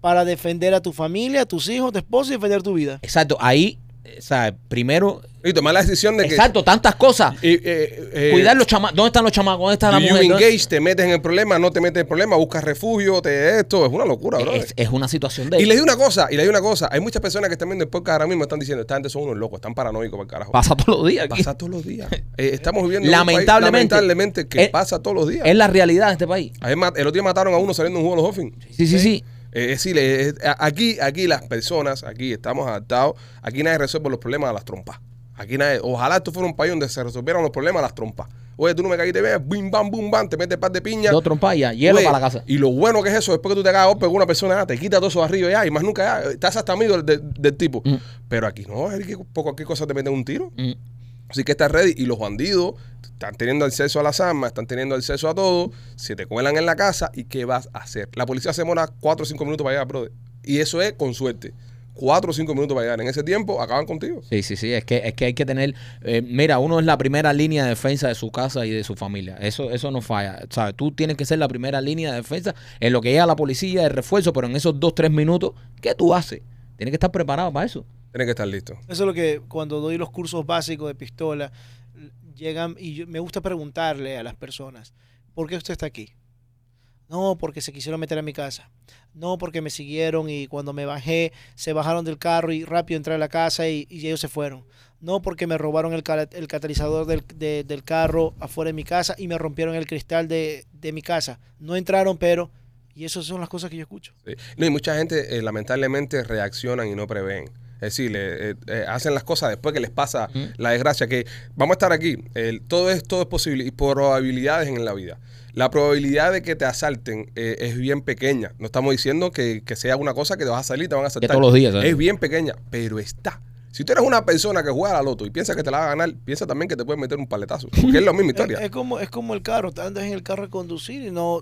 para defender a tu familia, a tus hijos, a tu esposa y defender tu vida. Exacto, ahí, o sea, primero, Y tomar la decisión de que. exacto, tantas cosas. y, eh, eh, Cuidar los chamacos. ¿Dónde están los chamacos? ¿Dónde está la you mujer? ¿Dónde- engage, te metes en el problema, no te metes en el problema, buscas refugio, te esto, es una locura, bro. Es, es una situación de... Y le digo una cosa, y le digo una cosa, hay muchas personas que están viendo el podcast ahora mismo están diciendo, esta gente son unos locos, están paranoicos para el carajo. Pasa todos los días. aquí. Pasa todos los días. Eh, estamos viviendo en un país, Lamentablemente. lamentablemente que Es- pasa todos los días. Es la realidad de este país. Ma- el otro día mataron a uno saliendo un juego de los Dolphins. Sí, sí, sí. Eh, es decir, eh, aquí, aquí las personas, aquí estamos adaptados, aquí nadie resuelve los problemas a las trompas. Aquí nadie, ojalá esto fuera un país donde se resolvieran los problemas las trompas. Oye, tú no me caíste bien, bim, bam, bum, bam, te metes par de piña. Dos trompas ya, hielo Oye, para la casa. Y lo bueno que es eso, después que tú te cagas a golpe con una persona, ah, te quita todo eso arriba ya, y más nunca ya, estás hasta amigo del tipo. Mm. Pero aquí no, es que por cualquier cosa te meten un tiro. Mm. Así que estás ready. Y los bandidos están teniendo acceso a las armas, están teniendo acceso a todo. Se te cuelan en la casa. ¿Y qué vas a hacer? La policía se demora 4 o 5 minutos para llegar, brother. Y eso es con suerte. 4 o 5 minutos para llegar. En ese tiempo acaban contigo. Sí, sí, sí. Es que, es que hay que tener. eh, mira, uno es la primera línea de defensa de su casa y de su familia. Eso, eso no falla. ¿Sabes? Tú tienes que ser la primera línea de defensa en lo que llega la policía, el refuerzo, pero en esos dos, tres minutos, ¿qué tú haces? Tienes que estar preparado para eso. Tienes que estar listo. Eso es lo que cuando doy los cursos básicos de pistola, llegan y yo- me gusta preguntarle a las personas, ¿por qué usted está aquí? No, porque se quisieron meter a mi casa. No, porque me siguieron y cuando me bajé, se bajaron del carro y rápido entré a la casa y, y ellos se fueron. No, porque me robaron el, catalizador del, de- del carro afuera de mi casa y me rompieron el cristal de, de mi casa. No entraron, pero... Y esas son las cosas que yo escucho. Sí. No, y mucha gente eh, lamentablemente reaccionan y no prevén. Es decir, le- eh, eh, hacen las cosas después que les pasa la desgracia. Que vamos a estar aquí. todo, es, todo es posible. Y probabilidades en la vida. La probabilidad de que te asalten eh, es bien pequeña. No estamos diciendo que, que sea una cosa que te vas a salir y te van a asaltar. todos los días, ¿sabes? Es bien pequeña, pero está. Si tú eres una persona que juega a la loto y piensa que te la va a ganar, piensa también que te pueden meter un paletazo. Porque es la misma [laughs] Es, historia. es como, es como el carro, te andas en el carro a conducir y no...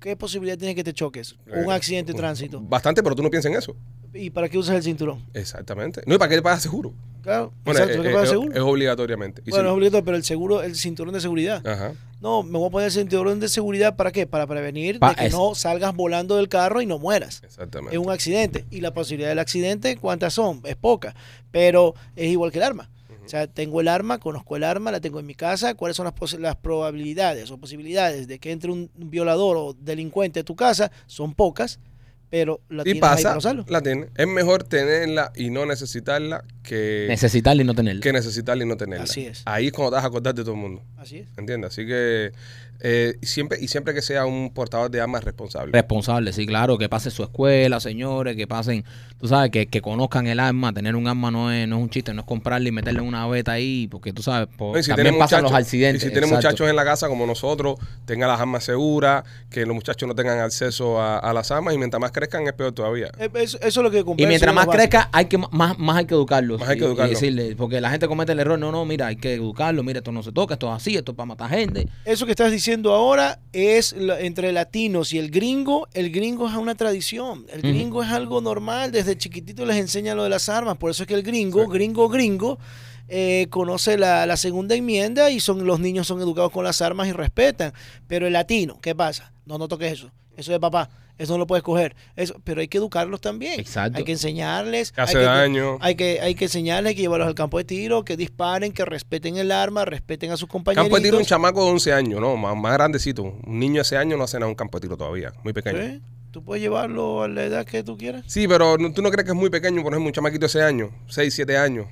¿Qué posibilidad tiene que te choques? Un Eh, accidente de tránsito. Bastante, pero tú no piensas en eso. ¿Y para qué usas el cinturón? Exactamente. No, ¿y para qué te pagas seguro? Claro, Bueno, exacto, eh, ¿qué eh, pasa es, seguro? es obligatoriamente. Bueno, si- es obligatorio, pero el seguro, el cinturón de seguridad. Ajá. No, me voy a poner el cinturón de seguridad ¿para qué? Para prevenir Pa- de que no salgas volando del carro y no mueras. Exactamente. Es un accidente. Y la posibilidad del accidente, ¿cuántas son? Es poca. Pero es igual que el arma. O sea, tengo el arma, conozco el arma, la tengo en mi casa. ¿Cuáles son las, posi- las probabilidades o posibilidades de que entre un violador o delincuente a tu casa? Son pocas, pero la Y tienes ahí para pasa, usarlo. la tiene. Es mejor tenerla y no necesitarla que, Necesitarla y no tenerla. que necesitarla y no tenerla. Así es. Ahí es cuando te vas a acordar de todo el mundo. Así es. ¿Entiendes? Así que eh, siempre, y siempre que sea un portador de armas responsable. Responsable, sí, claro, que pasen su escuela, señores, que pasen, tú sabes, que, que conozcan el arma. Tener un arma no es, no es un chiste, no es comprarle y meterle una beta ahí, porque tú sabes, po- No, y si también pasan los accidentes. Y si tienen muchachos en la casa como nosotros, tengan las armas seguras, que los muchachos no tengan acceso a, a las armas y mientras más crezcan es peor todavía. Eh, Eso, eso es lo que Y mientras más crezca, hay que más, más hay que educarlo. educarlos. Más hay que y- y educarlos. decirle, porque la gente comete el error, no, no, mira, hay que educarlo, mira, esto no se toca, esto es así, esto es para matar gente. Eso que estás diciendo ahora es entre latinos y el gringo. El gringo es una tradición. El gringo es algo normal. Desde chiquitito les enseña lo de las armas. Por eso es que el gringo, Sí. gringo, gringo, eh, conoce la, la segunda enmienda y son los niños son educados con las armas y respetan. Pero el latino, ¿qué pasa? No, no toques eso. Eso es de papá. Eso no lo puedes coger. Eso, pero hay que educarlos también. Exacto. Hay que enseñarles. Que hace hay que- daño. Hay que, hay que enseñarles, hay que llevarlos al campo de tiro, que disparen, que respeten el arma, respeten a sus compañeros. Campo de tiro un chamaco de 11 años, ¿no? Más, más grandecito. Un niño de ese año no hace nada en un campo de tiro todavía. Muy pequeño. Sí, Sí, Tú puedes llevarlo a la edad que tú quieras. pero no- ¿tú no crees que es muy pequeño, por ejemplo, un chamaquito de ese año? 6, 7 años.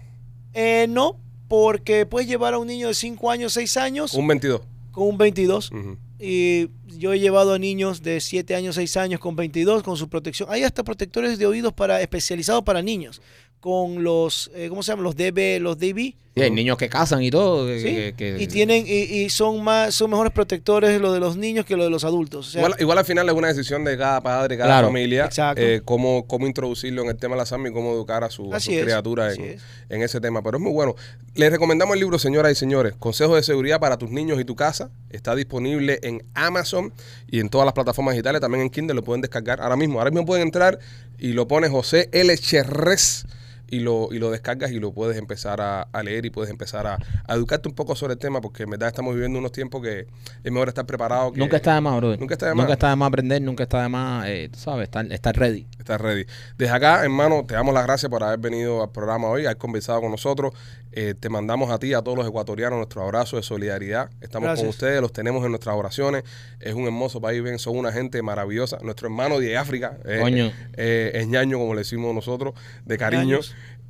Eh, no, porque puedes llevar a un niño de 5 años, 6 años Un 22. con un 22. Ujú. Y yo he llevado a niños de 7 años, 6 años con 22 con su protección. Hay hasta protectores de oídos para especializados para niños. Con los, eh, ¿cómo se llaman? Los DB, los DB. Sí, hay niños que cazan y todo. que- ¿sí? que- que- y tienen y, y son más son mejores protectores lo de los niños que lo de los adultos. O sea, igual, igual al final es una decisión de cada padre, cada Claro, familia, eh, cómo, cómo introducirlo en el tema de la SAM y cómo educar a, su, a sus es, criaturas en, es. en ese tema. Pero es muy bueno. Les recomendamos el libro, señoras y señores, Consejos de Seguridad para tus niños y tu casa. Está disponible en Amazon y en todas las plataformas digitales. También en Kindle lo pueden descargar ahora mismo. Ahora mismo pueden entrar y lo pones José L. Cherres y lo, y lo descargas y lo puedes empezar a, a leer y puedes empezar a, a educarte un poco sobre el tema porque en verdad estamos viviendo unos tiempos que es mejor estar preparado que Nunca está de más, brother. Nunca está de más. Nunca está de más aprender, nunca está de más, eh, tú sabes, estar, estar ready. Estar ready. Desde acá, hermano, te damos las gracias por haber venido al programa hoy, haber conversado con nosotros. Eh, te mandamos a ti, a todos los ecuatorianos, nuestro abrazo de solidaridad. Estamos con ustedes, los tenemos en nuestras oraciones. Es un hermoso país, ven, son una gente maravillosa. Nuestro hermano de África eh, Coño. eh, es ñaño, como le decimos nosotros, de cariño.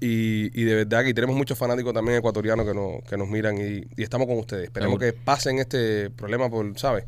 Y, y de verdad que tenemos muchos fanáticos también ecuatorianos que nos, que nos miran y, y estamos con ustedes. Esperemos Seguro. que pasen este problema por, ¿sabes?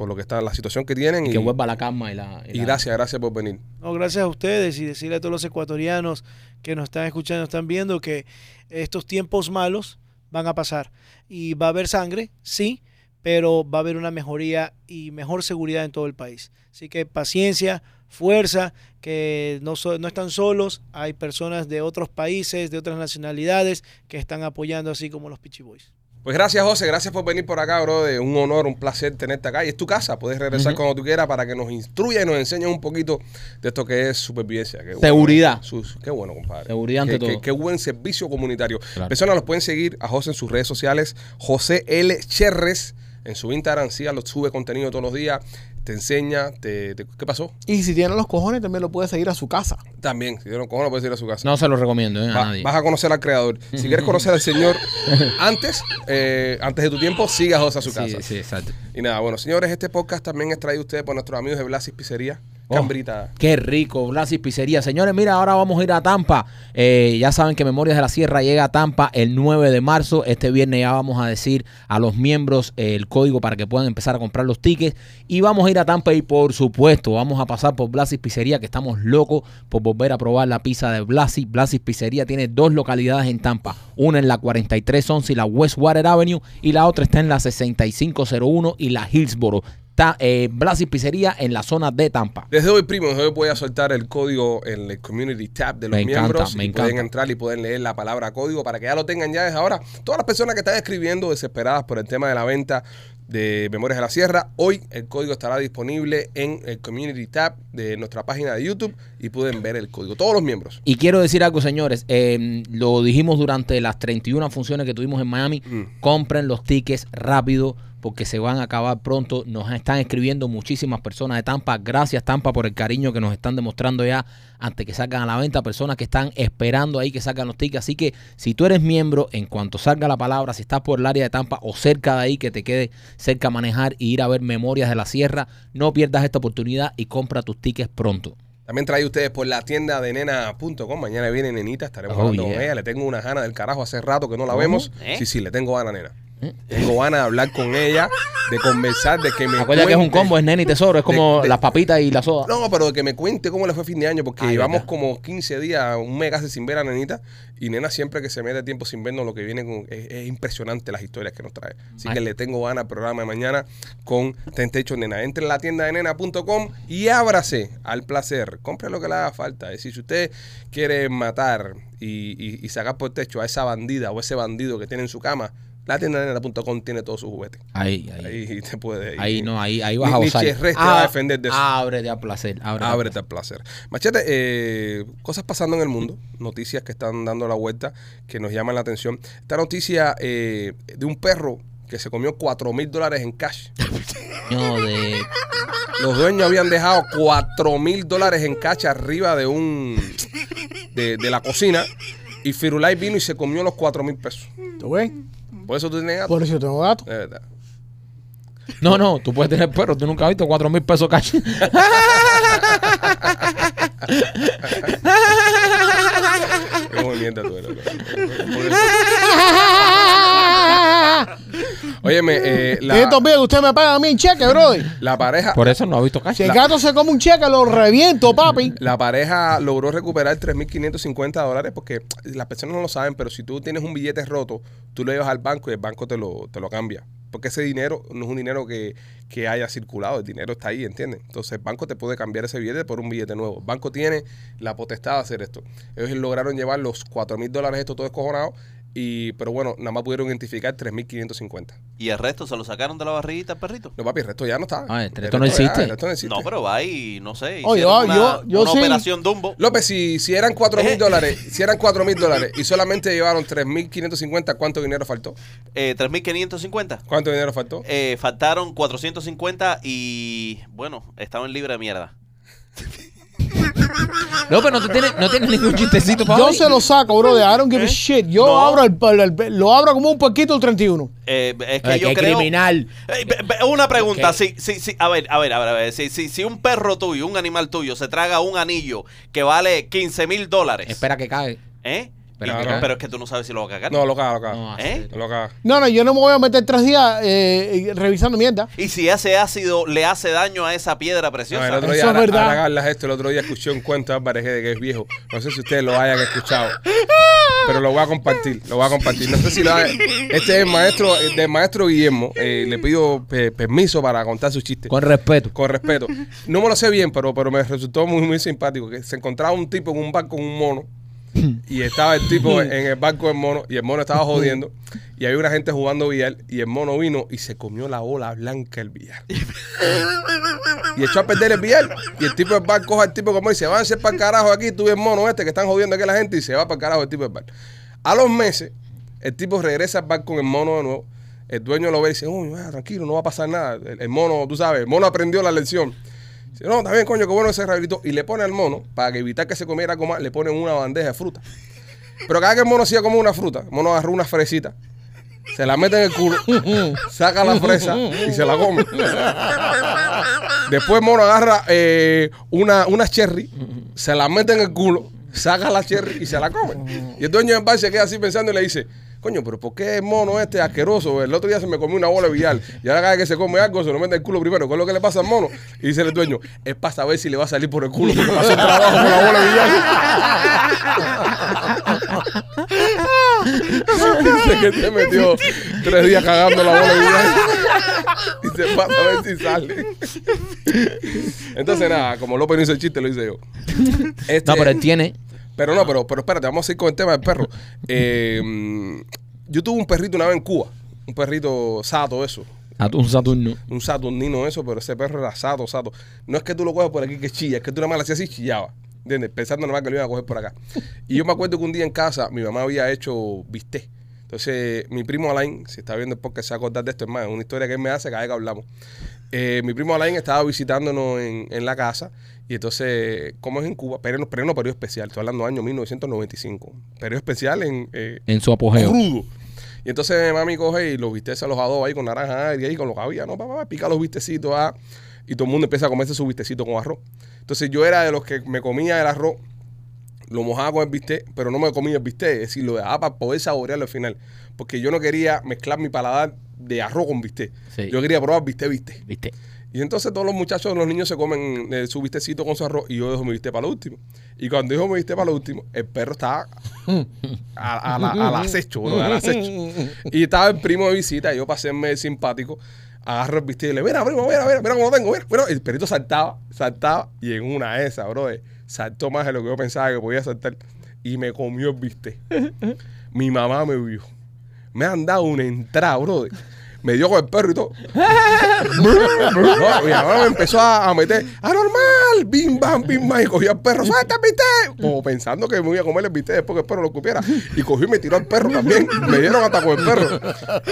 Por lo que está, la situación que tienen. Y Y, que vuelva la calma y la... y la- gracias, gracias por venir. No, gracias a ustedes y decirle a todos los ecuatorianos que nos están escuchando, están viendo que estos tiempos malos van a pasar y va a haber sangre, sí, pero va a haber una mejoría y mejor seguridad en todo el país. Así que paciencia, fuerza, que no, so- no están solos, hay personas de otros países, de otras nacionalidades que están apoyando así como los Pichi Boys. Pues gracias, José. Gracias por venir por acá, bro. De un honor, un placer tenerte acá. Y es tu casa. Puedes regresar cuando tú quieras para que nos instruya y nos enseñes un poquito de esto que es supervivencia. Qué. Seguridad. Sus- qué bueno, compadre. Seguridad ante Qué- qué- todo. Qué, buen servicio comunitario. Claro. Personas los pueden seguir a José en sus redes sociales. José L. Cherres. En su Instagram, sí, lo sube contenido todos los días. Te enseña. Te, te- ¿Qué pasó? Y si tienen los cojones, también lo puedes seguir a su casa. También. Si no, ¿cómo no puedes ir a su casa? No se lo recomiendo eh, a Va- nadie. vas a conocer al creador. Si quieres conocer al Señor [laughs] antes, eh, antes de tu tiempo, siga a José a su casa. Sí, sí, exacto. Y nada, bueno, señores, este podcast también es traído a ustedes por nuestros amigos de Blasis Pizzería. Oh. Cambrita. Qué rico, Blasis Pizzería. Señores, mira, ahora vamos a ir a Tampa. Eh, ya saben que Memorias de la Sierra llega a Tampa el 9 de marzo. Este viernes ya vamos a decir a los miembros eh, el código para que puedan empezar a comprar los tickets. Y vamos a ir a Tampa y por supuesto vamos a pasar por Blasis Pizzería, que estamos locos por volver a probar la pizza de Blasis. Blasis Pizzería tiene dos localidades en Tampa. Una en la 4311 y la Westwater Avenue y la otra está en la 6501 y la Hillsboro. Está eh, Blasis Pizzería en la zona de Tampa. Desde hoy, primo, desde hoy voy a soltar el código en el Community Tab de los Me encanta, miembros. me y pueden encanta. entrar y pueden leer la palabra código para que ya lo tengan ya desde ahora. Todas las personas que están escribiendo desesperadas por el tema de la venta de Memorias de la Sierra, hoy el código estará disponible en el Community Tab de nuestra página de YouTube y pueden ver el código. Todos los miembros. Y quiero decir algo, señores. eh, lo dijimos durante las 31 funciones que tuvimos en Miami. Mm. Compren los tickets rápido porque se van a acabar pronto. Nos están escribiendo muchísimas personas de Tampa. Gracias, Tampa, por el cariño que nos están demostrando ya antes que salgan a la venta. Personas que están esperando ahí que salgan los tickets. Así que si tú eres miembro, en cuanto salga la palabra, si estás por el área de Tampa o cerca de ahí, que te quede cerca a manejar y ir a ver Memorias de la Sierra, no pierdas esta oportunidad y compra tus tickets pronto. También trae ustedes por la tienda de nena.com. Mañana viene Nenita, estaremos Oh, hablando con yeah. ella. Le tengo una gana del carajo hace rato que no la vemos. ¿Eh? Sí, sí, le tengo gana, nena. Tengo ganas de hablar con ella, de conversar, de que me Acuérdate que es un combo, es nene y tesoro, es como de- de- las papitas y la soda. No, pero que me cuente cómo le fue fin de año, porque Ay, llevamos como 15 días, un mes casi sin ver a Nenita. Y Nena siempre que se mete tiempo sin vernos, lo que viene con, es, es impresionante las historias que nos trae. Así Ay. que le tengo ganas al programa de mañana con Tentecho Nena. Entre en la tienda de nena.com y ábrase al placer. Compre lo que le haga falta. Es decir, si usted quiere matar y, y- y sacar por techo a esa bandida o ese bandido que tiene en su cama, la tienda de nena.com tiene todos sus juguetes. Ahí, ahí. Ahí te puede. Ahí no, ahí, ahí vas Ni- a gozar. Cherres te va a defender de eso. Ábrete a placer. Ábrete. a Ábrete al placer. Machete, eh, cosas pasando en el mundo, noticias que están dando la vuelta, que nos llaman la atención. Esta noticia eh, de un perro que se comió 4 mil dólares en cash. [laughs] No, de. Los dueños habían dejado 4 mil dólares en cash arriba de un de, de la cocina y Firulai vino y se comió los 4 mil pesos. ¿Tú ves? Por eso tú tienes gato. Por eso yo tengo gato. De verdad. No, no, tú puedes tener perro. Tú nunca has visto cuatro mil pesos cash. [laughs] Qué movimiento tú eres, Óyeme, eh, estos la, que usted me paga a mí en cheque, bro. la pareja Por eso no has visto cash. Si el gato se come un cheque, lo reviento, papi. La pareja logró recuperar 3.550 dólares porque las personas no lo saben, pero si tú tienes un billete roto, tú lo llevas al banco y el banco te lo, te lo cambia. Porque ese dinero no es un dinero que, que haya circulado, el dinero está ahí, ¿entiendes? Entonces el banco te puede cambiar ese billete por un billete nuevo. El banco tiene la potestad de hacer esto. Ellos lograron llevar los 4.000 dólares, esto todo escojonado, y, pero bueno, nada más pudieron identificar 3.550. Y el resto se lo sacaron de la barriguita al perrito. No, papi, el resto ya no está. Ah, el resto El no ya, existe. el resto no existe. No, pero va y no sé. Oh, hicieron yo- una, yo- yo una sí. operación Dumbo. López, si, si eran 4 mil dólares, [laughs] si eran 4 mil dólares y solamente llevaron 3.550, ¿cuánto dinero faltó? Eh, 3.550. ¿Cuánto dinero faltó? Eh, faltaron 450 y bueno, estaban libres de mierda. [laughs] No, pero no, te tienes, no tienes ningún chistecito para Yo hoy. se lo saco, bro. I don't give a shit. Yo No. abro el, el- el- lo abro como un puerquito el 31. Eh, es que Ay, yo qué creo. criminal. Eh, una pregunta, Ok. sí, sí, sí, a ver, a ver, a ver, a ver, si, si, si un perro tuyo, un animal tuyo, se traga un anillo que vale 15 mil dólares, Espera que cague. ¿eh? Pero, es que tú no sabes si lo va a cagar. No, lo caga, lo caga. No, ¿Eh? lo caga. No, no, yo no me voy a meter tres días eh, eh, revisando mierda. Y si ese ácido le hace daño a esa piedra No, preciosa. el otro Eso día, es ahora- verdad. ahora esto, el otro día escuché un cuento de Álvarez de que es viejo. No sé si ustedes lo hayan escuchado. Pero lo voy a compartir, lo voy a compartir. No sé si lo hayan- Este es el maestro, el del maestro Guillermo. Eh, le pido permiso para contar su chiste. Con respeto. Con respeto. No me lo sé bien, pero, pero me resultó muy, muy simpático. Que se encontraba un tipo en un bar con un mono. Y estaba el tipo [laughs] en el barco del mono. Y el mono estaba jodiendo. Y había una gente jugando billar. Y el mono vino y se comió la bola blanca del billar. Y echó a perder el billar. Y el tipo del bar coge al tipo como y dice: Váyanse para el carajo aquí. Tú y el mono este que están jodiendo aquí a la gente. Y se va para el carajo el tipo del bar. A los meses, el tipo regresa al bar con el mono de nuevo. El dueño lo ve y dice, uy, tranquilo, no va a pasar nada. El, el mono, tú sabes, el mono aprendió la lección. Dice, no, está bien, coño, qué bueno ese rehabilitó. Y le pone al mono, para que evitar que se comiera más, le ponen una bandeja de fruta. Pero cada que el mono hacía como una fruta, el mono agarró una fresita, se la mete en el culo, [laughs] saca la fresa y se la come. Después el mono agarra eh, una, una cherry, se la mete en el culo, saca la cherry y se la come. Y el dueño del bar se queda así pensando y le dice, coño, pero ¿por qué el mono este asqueroso? El otro día se me comió una bola de billar y ahora cada vez que se come algo se lo mete el culo primero. ¿Qué es lo que le pasa al mono? Y dice el dueño, es para saber si le va a salir por el culo porque a hacer trabajo con la bola de billar. dice que se metió tres días cagando la bola de billar. Dice, para ver si sale. Entonces, nada, como López no hizo el chiste, lo hice yo. Este- No, pero él tiene. Pero no, pero, pero espérate, vamos a ir con el tema del perro. [laughs] Eh, yo tuve un perrito una vez en Cuba, un perrito sato, eso. Un Saturno. Un saturnino eso, pero ese perro era sato, sato. No es que tú lo coges por aquí que chilla, es que tú nada más le hacías así y chillaba. ¿Entiendes? Pensando nada más que lo iban a coger por acá. Y yo me acuerdo que un día en casa mi mamá había hecho bistec. Entonces, mi primo Alain, si está viendo el podcast, se va a acordar de esto, hermano. Es una historia que él me hace cada vez que hablamos. Eh, mi primo Alain estaba visitándonos en, en la casa. Y entonces, como es en Cuba, pero pero no periodo especial. Estoy hablando del año 1995. Periodo especial en, eh, En su apogeo. crudo. Y entonces mami coge y los bisteces se los adobos ahí con naranja y ahí con lo que había, ¿no? Papá, pica los bistecitos, ah. Y todo el mundo empieza a comerse su bistecito con arroz. Entonces yo era de los que me comía el arroz lo mojaba con el bistec, pero no me comía el bistec, es decir, lo dejaba para poder saborearlo al final. Porque yo no quería mezclar mi paladar de arroz con bistec. Sí. Yo quería probar bistec, bistec. ¿Viste? Y entonces todos los muchachos, los niños se comen eh, su bistecito con su arroz y yo dejo mi bistec para lo último. Y cuando dejo mi bistec para lo último, el perro estaba a- a la- al acecho, bro, al acecho. [laughs] Y estaba el primo de visita, y yo pasé medio simpático, agarro el bistec y le mira, primo, mira, mira, mira cómo lo tengo, mira, mira. El perrito saltaba, saltaba, y en una de esas, bro, saltó más de lo que yo pensaba que podía saltar, y me comió el bistec. Mi mamá me vio. Me han dado una entrada, bro. Me dio con el perro y todo. No, mi mamá me empezó a, a meter, anormal, bim, bam, bim, bam, y cogió al perro, suelta el bistec. Como pensando que me iba a comer el bistec después que el perro lo cupiera. Y cogió y me tiró al perro también. Me dieron hasta con el perro.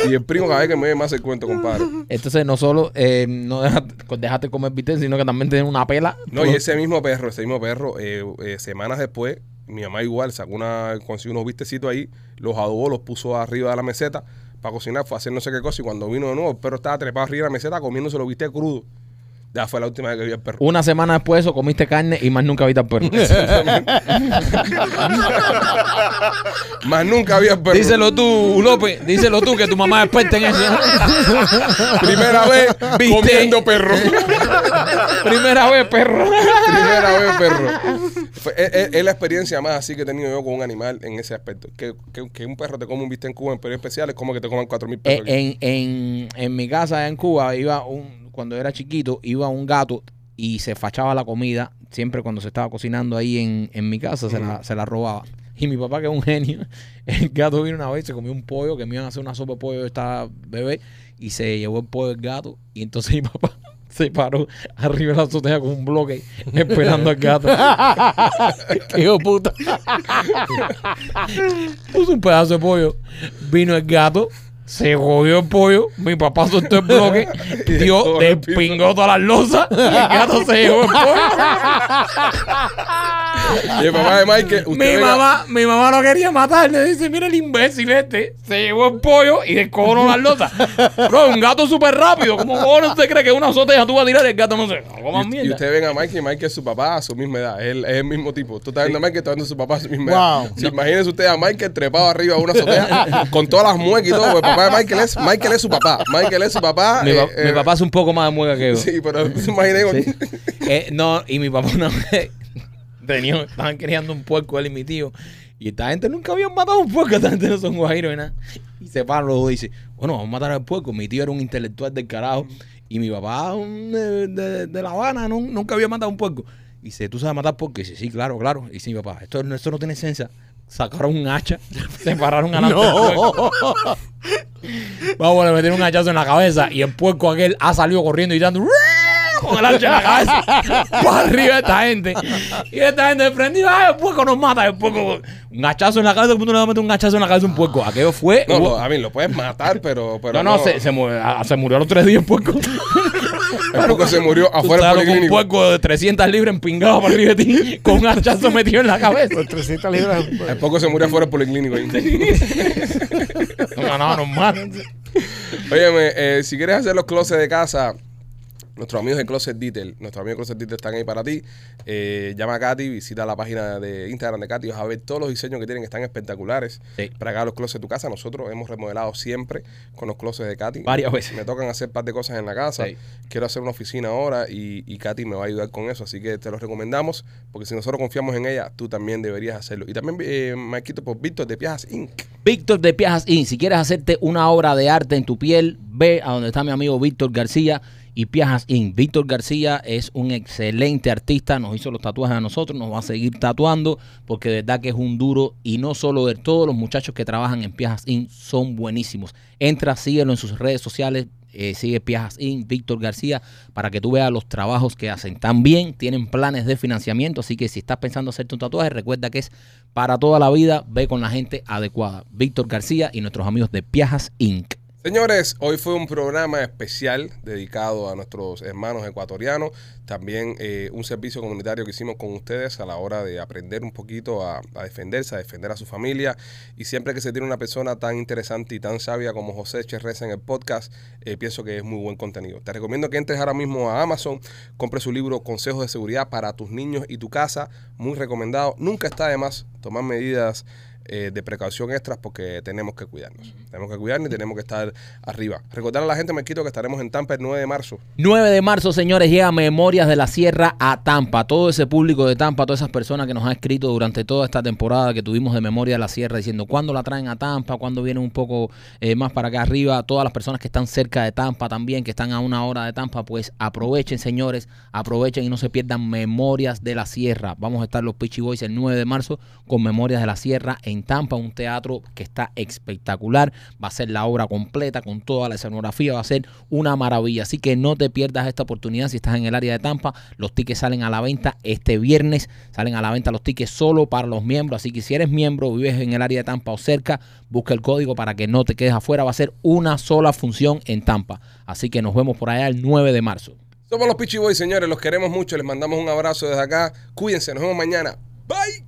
Y el primo cada vez que me ve más el cuento, compadre. Entonces no solo eh, no dejaste, dejaste comer bistec, sino que también tiene una pela. No, y ese mismo perro, ese mismo perro, eh, eh, semanas después, mi mamá igual sacó una, consiguió unos vistecitos ahí, los adobó, los puso arriba de la meseta para cocinar, fue a hacer no sé qué cosa, y cuando vino de nuevo, el perro estaba trepado arriba de la meseta comiéndose los bistecs crudos. Ya fue la última vez que vi al perro. Una semana después de eso comiste carne y más nunca viste al perro. [laughs] Más nunca había el perro. díselo tú, López, díselo tú que tu mamá es experta en eso. Primera vez ¿Viste? comiendo perro. Primera vez, perro. Primera vez perro. Fue- es, es- la experiencia más así que he tenido yo con un animal en ese aspecto. Que, que- que un perro te come un bistec en Cuba en periodos especiales, como que te coman cuatro mil Eh, perros. aquí. en, en, en mi casa en Cuba, iba un, cuando era chiquito, iba un gato y se fachaba la comida. Siempre cuando se estaba cocinando ahí en, en mi casa, se, la, se la robaba. Y mi papá, que es un genio, [laughs] el gato vino una vez, se comió un pollo, que me iban a hacer una sopa de pollo, yo estaba bebé, y se llevó el pollo del gato. Y entonces [laughs] mi papá se paró arriba de la azotea con un bloque esperando al gato. [laughs] Qué hijo de puta. Puso un pedazo de pollo. Vino el gato, se jodió el pollo. Mi papá soltó el bloque, [laughs] dio, despingó todas las losas y el gato se llevó el pollo. Y el papá de Michael, usted Mi venga- mamá, mi mamá lo quería matar. Le dice, mira el imbécil este. Se llevó el pollo y descojonó las losas. Bro, un gato súper rápido. ¿Cómo cojones usted cree que una azotea tú vas a tirar el gato no se... No Y, y usted ven a Mike y Mike es su papá a su misma edad. Es el, es el mismo tipo. Tú estás viendo a Mike y estás viendo a su papá a su misma edad. Si imagínese usted a Michael trepado arriba de una azotea [laughs] con todas las muecas y todo. Pues papá de Michael es, Michael es su papá. Michael es su papá. Mi, eh, pa- eh, mi papá es un poco más de mueca que yo. Sí, pero se imagina Sí. Eh, no, y mi papá una vez tenía, estaban criando un puerco él y mi tío. Y esta gente nunca había matado un puerco, esta gente no son guajiros ni nada. Y se paran los dos y dice, bueno, vamos a matar al puerco. Mi tío era un intelectual del carajo. Y mi papá un, de, de- de La Habana nun- nunca había matado un puerco. Y dice, ¿tú sabes matar puerco? Y dice, sí, claro, claro. Y dice mi papá, esto, no- esto no tiene esencia. Sacaron un hacha, [laughs] se pararon a la [laughs] Vamos, le metieron un hachazo en la cabeza y el puerco aquel ha salido corriendo y dando con el hacha en la cabeza [laughs] para arriba de esta gente. Y esta gente prendida, ¡ay, el puerco nos mata! El puerco, un hachazo en la cabeza, mundo le va a meter un hachazo en la cabeza a un puerco. Aquello fue. No, hubo- lo- a mí lo puedes matar, pero. pero no, no, se, se, murió, a- se murió a los tres días el puerco. [laughs] El poco se murió afuera del que un policlínico. puerco de 300 libras empingado para arriba de ti con un hachazo metido en la cabeza. Por 300 libras. El poco se murió afuera del policlínico. ahí. No, no, normal. Óyeme, eh, si quieres hacer los closets de casa, nuestros amigos de Closet Detail, nuestros amigos de Closet Detail están ahí para ti. Eh, llama a Katy, visita la página de Instagram de Katy, vas a ver todos los diseños que tienen, que están espectaculares. Sí. Para hagas los closets de tu casa, nosotros hemos remodelado siempre con los closets de Katy. Varias veces. Me tocan hacer un par de cosas en la casa. Sí. Quiero hacer una oficina ahora y, y Katy me va a ayudar con eso, así que te lo recomendamos, porque si nosotros confiamos en ella, tú también deberías hacerlo. Y también, eh, Marquito, por Víctor de Piajas Inc. Víctor de Piajas Inc. Si quieres hacerte una obra de arte en tu piel, ve a donde está mi amigo Víctor García y Piajas Inc. Víctor García es un excelente artista, nos hizo los tatuajes a nosotros, nos va a seguir tatuando porque de verdad que es un duro y no solo de todos los muchachos que trabajan en Piajas Inc. son buenísimos. Entra, síguelo en sus redes sociales. eh, sigue Piajas Inc., Víctor García, para que tú veas los trabajos que hacen. También tienen planes de financiamiento, así que si estás pensando hacerte un tatuaje, recuerda que es para toda la vida. Ve con la gente adecuada. Víctor García y nuestros amigos de Piajas Inc. Señores, hoy fue un programa especial dedicado a nuestros hermanos ecuatorianos. También eh, un servicio comunitario que hicimos con ustedes a la hora de aprender un poquito a, defenderse, a defender a su familia. Y siempre que se tiene una persona tan interesante y tan sabia como José Cherreza en el podcast, eh, pienso que es muy buen contenido. Te recomiendo que entres ahora mismo a Amazon, compres su libro Consejos de Seguridad para tus niños y tu casa. Muy recomendado. Nunca está de más tomar medidas eh, de precaución extras porque tenemos que cuidarnos. Tenemos que cuidarnos y tenemos que estar arriba. Recordar a la gente, Marquito, que estaremos en Tampa el 9 de marzo. 9 de marzo, señores, llega Memorias de la Sierra a Tampa. Todo ese público de Tampa, todas esas personas que nos han escrito durante toda esta temporada que tuvimos de Memoria de la Sierra diciendo cuándo la traen a Tampa, cuándo vienen un poco eh, más para acá arriba. Todas las personas que están cerca de Tampa también, que están a una hora de Tampa, pues aprovechen, señores, aprovechen y no se pierdan Memorias de la Sierra. Vamos a estar los Pitchy Boys el 9 de marzo con Memorias de la Sierra en Tampa, un teatro que está espectacular. Va a ser la obra completa con toda la escenografía, va a ser una maravilla. Así que no te pierdas esta oportunidad si estás en el área de Tampa. Los tickets salen a la venta este viernes, salen a la venta los tickets solo para los miembros. Así que si eres miembro, vives en el área de Tampa o cerca, busca el código para que no te quedes afuera. Va a ser una sola función en Tampa. Así que nos vemos por allá el 9 de marzo. Somos los Pitchy Boys, señores. Los queremos mucho. Les mandamos un abrazo desde acá. Cuídense. Nos vemos mañana. Bye.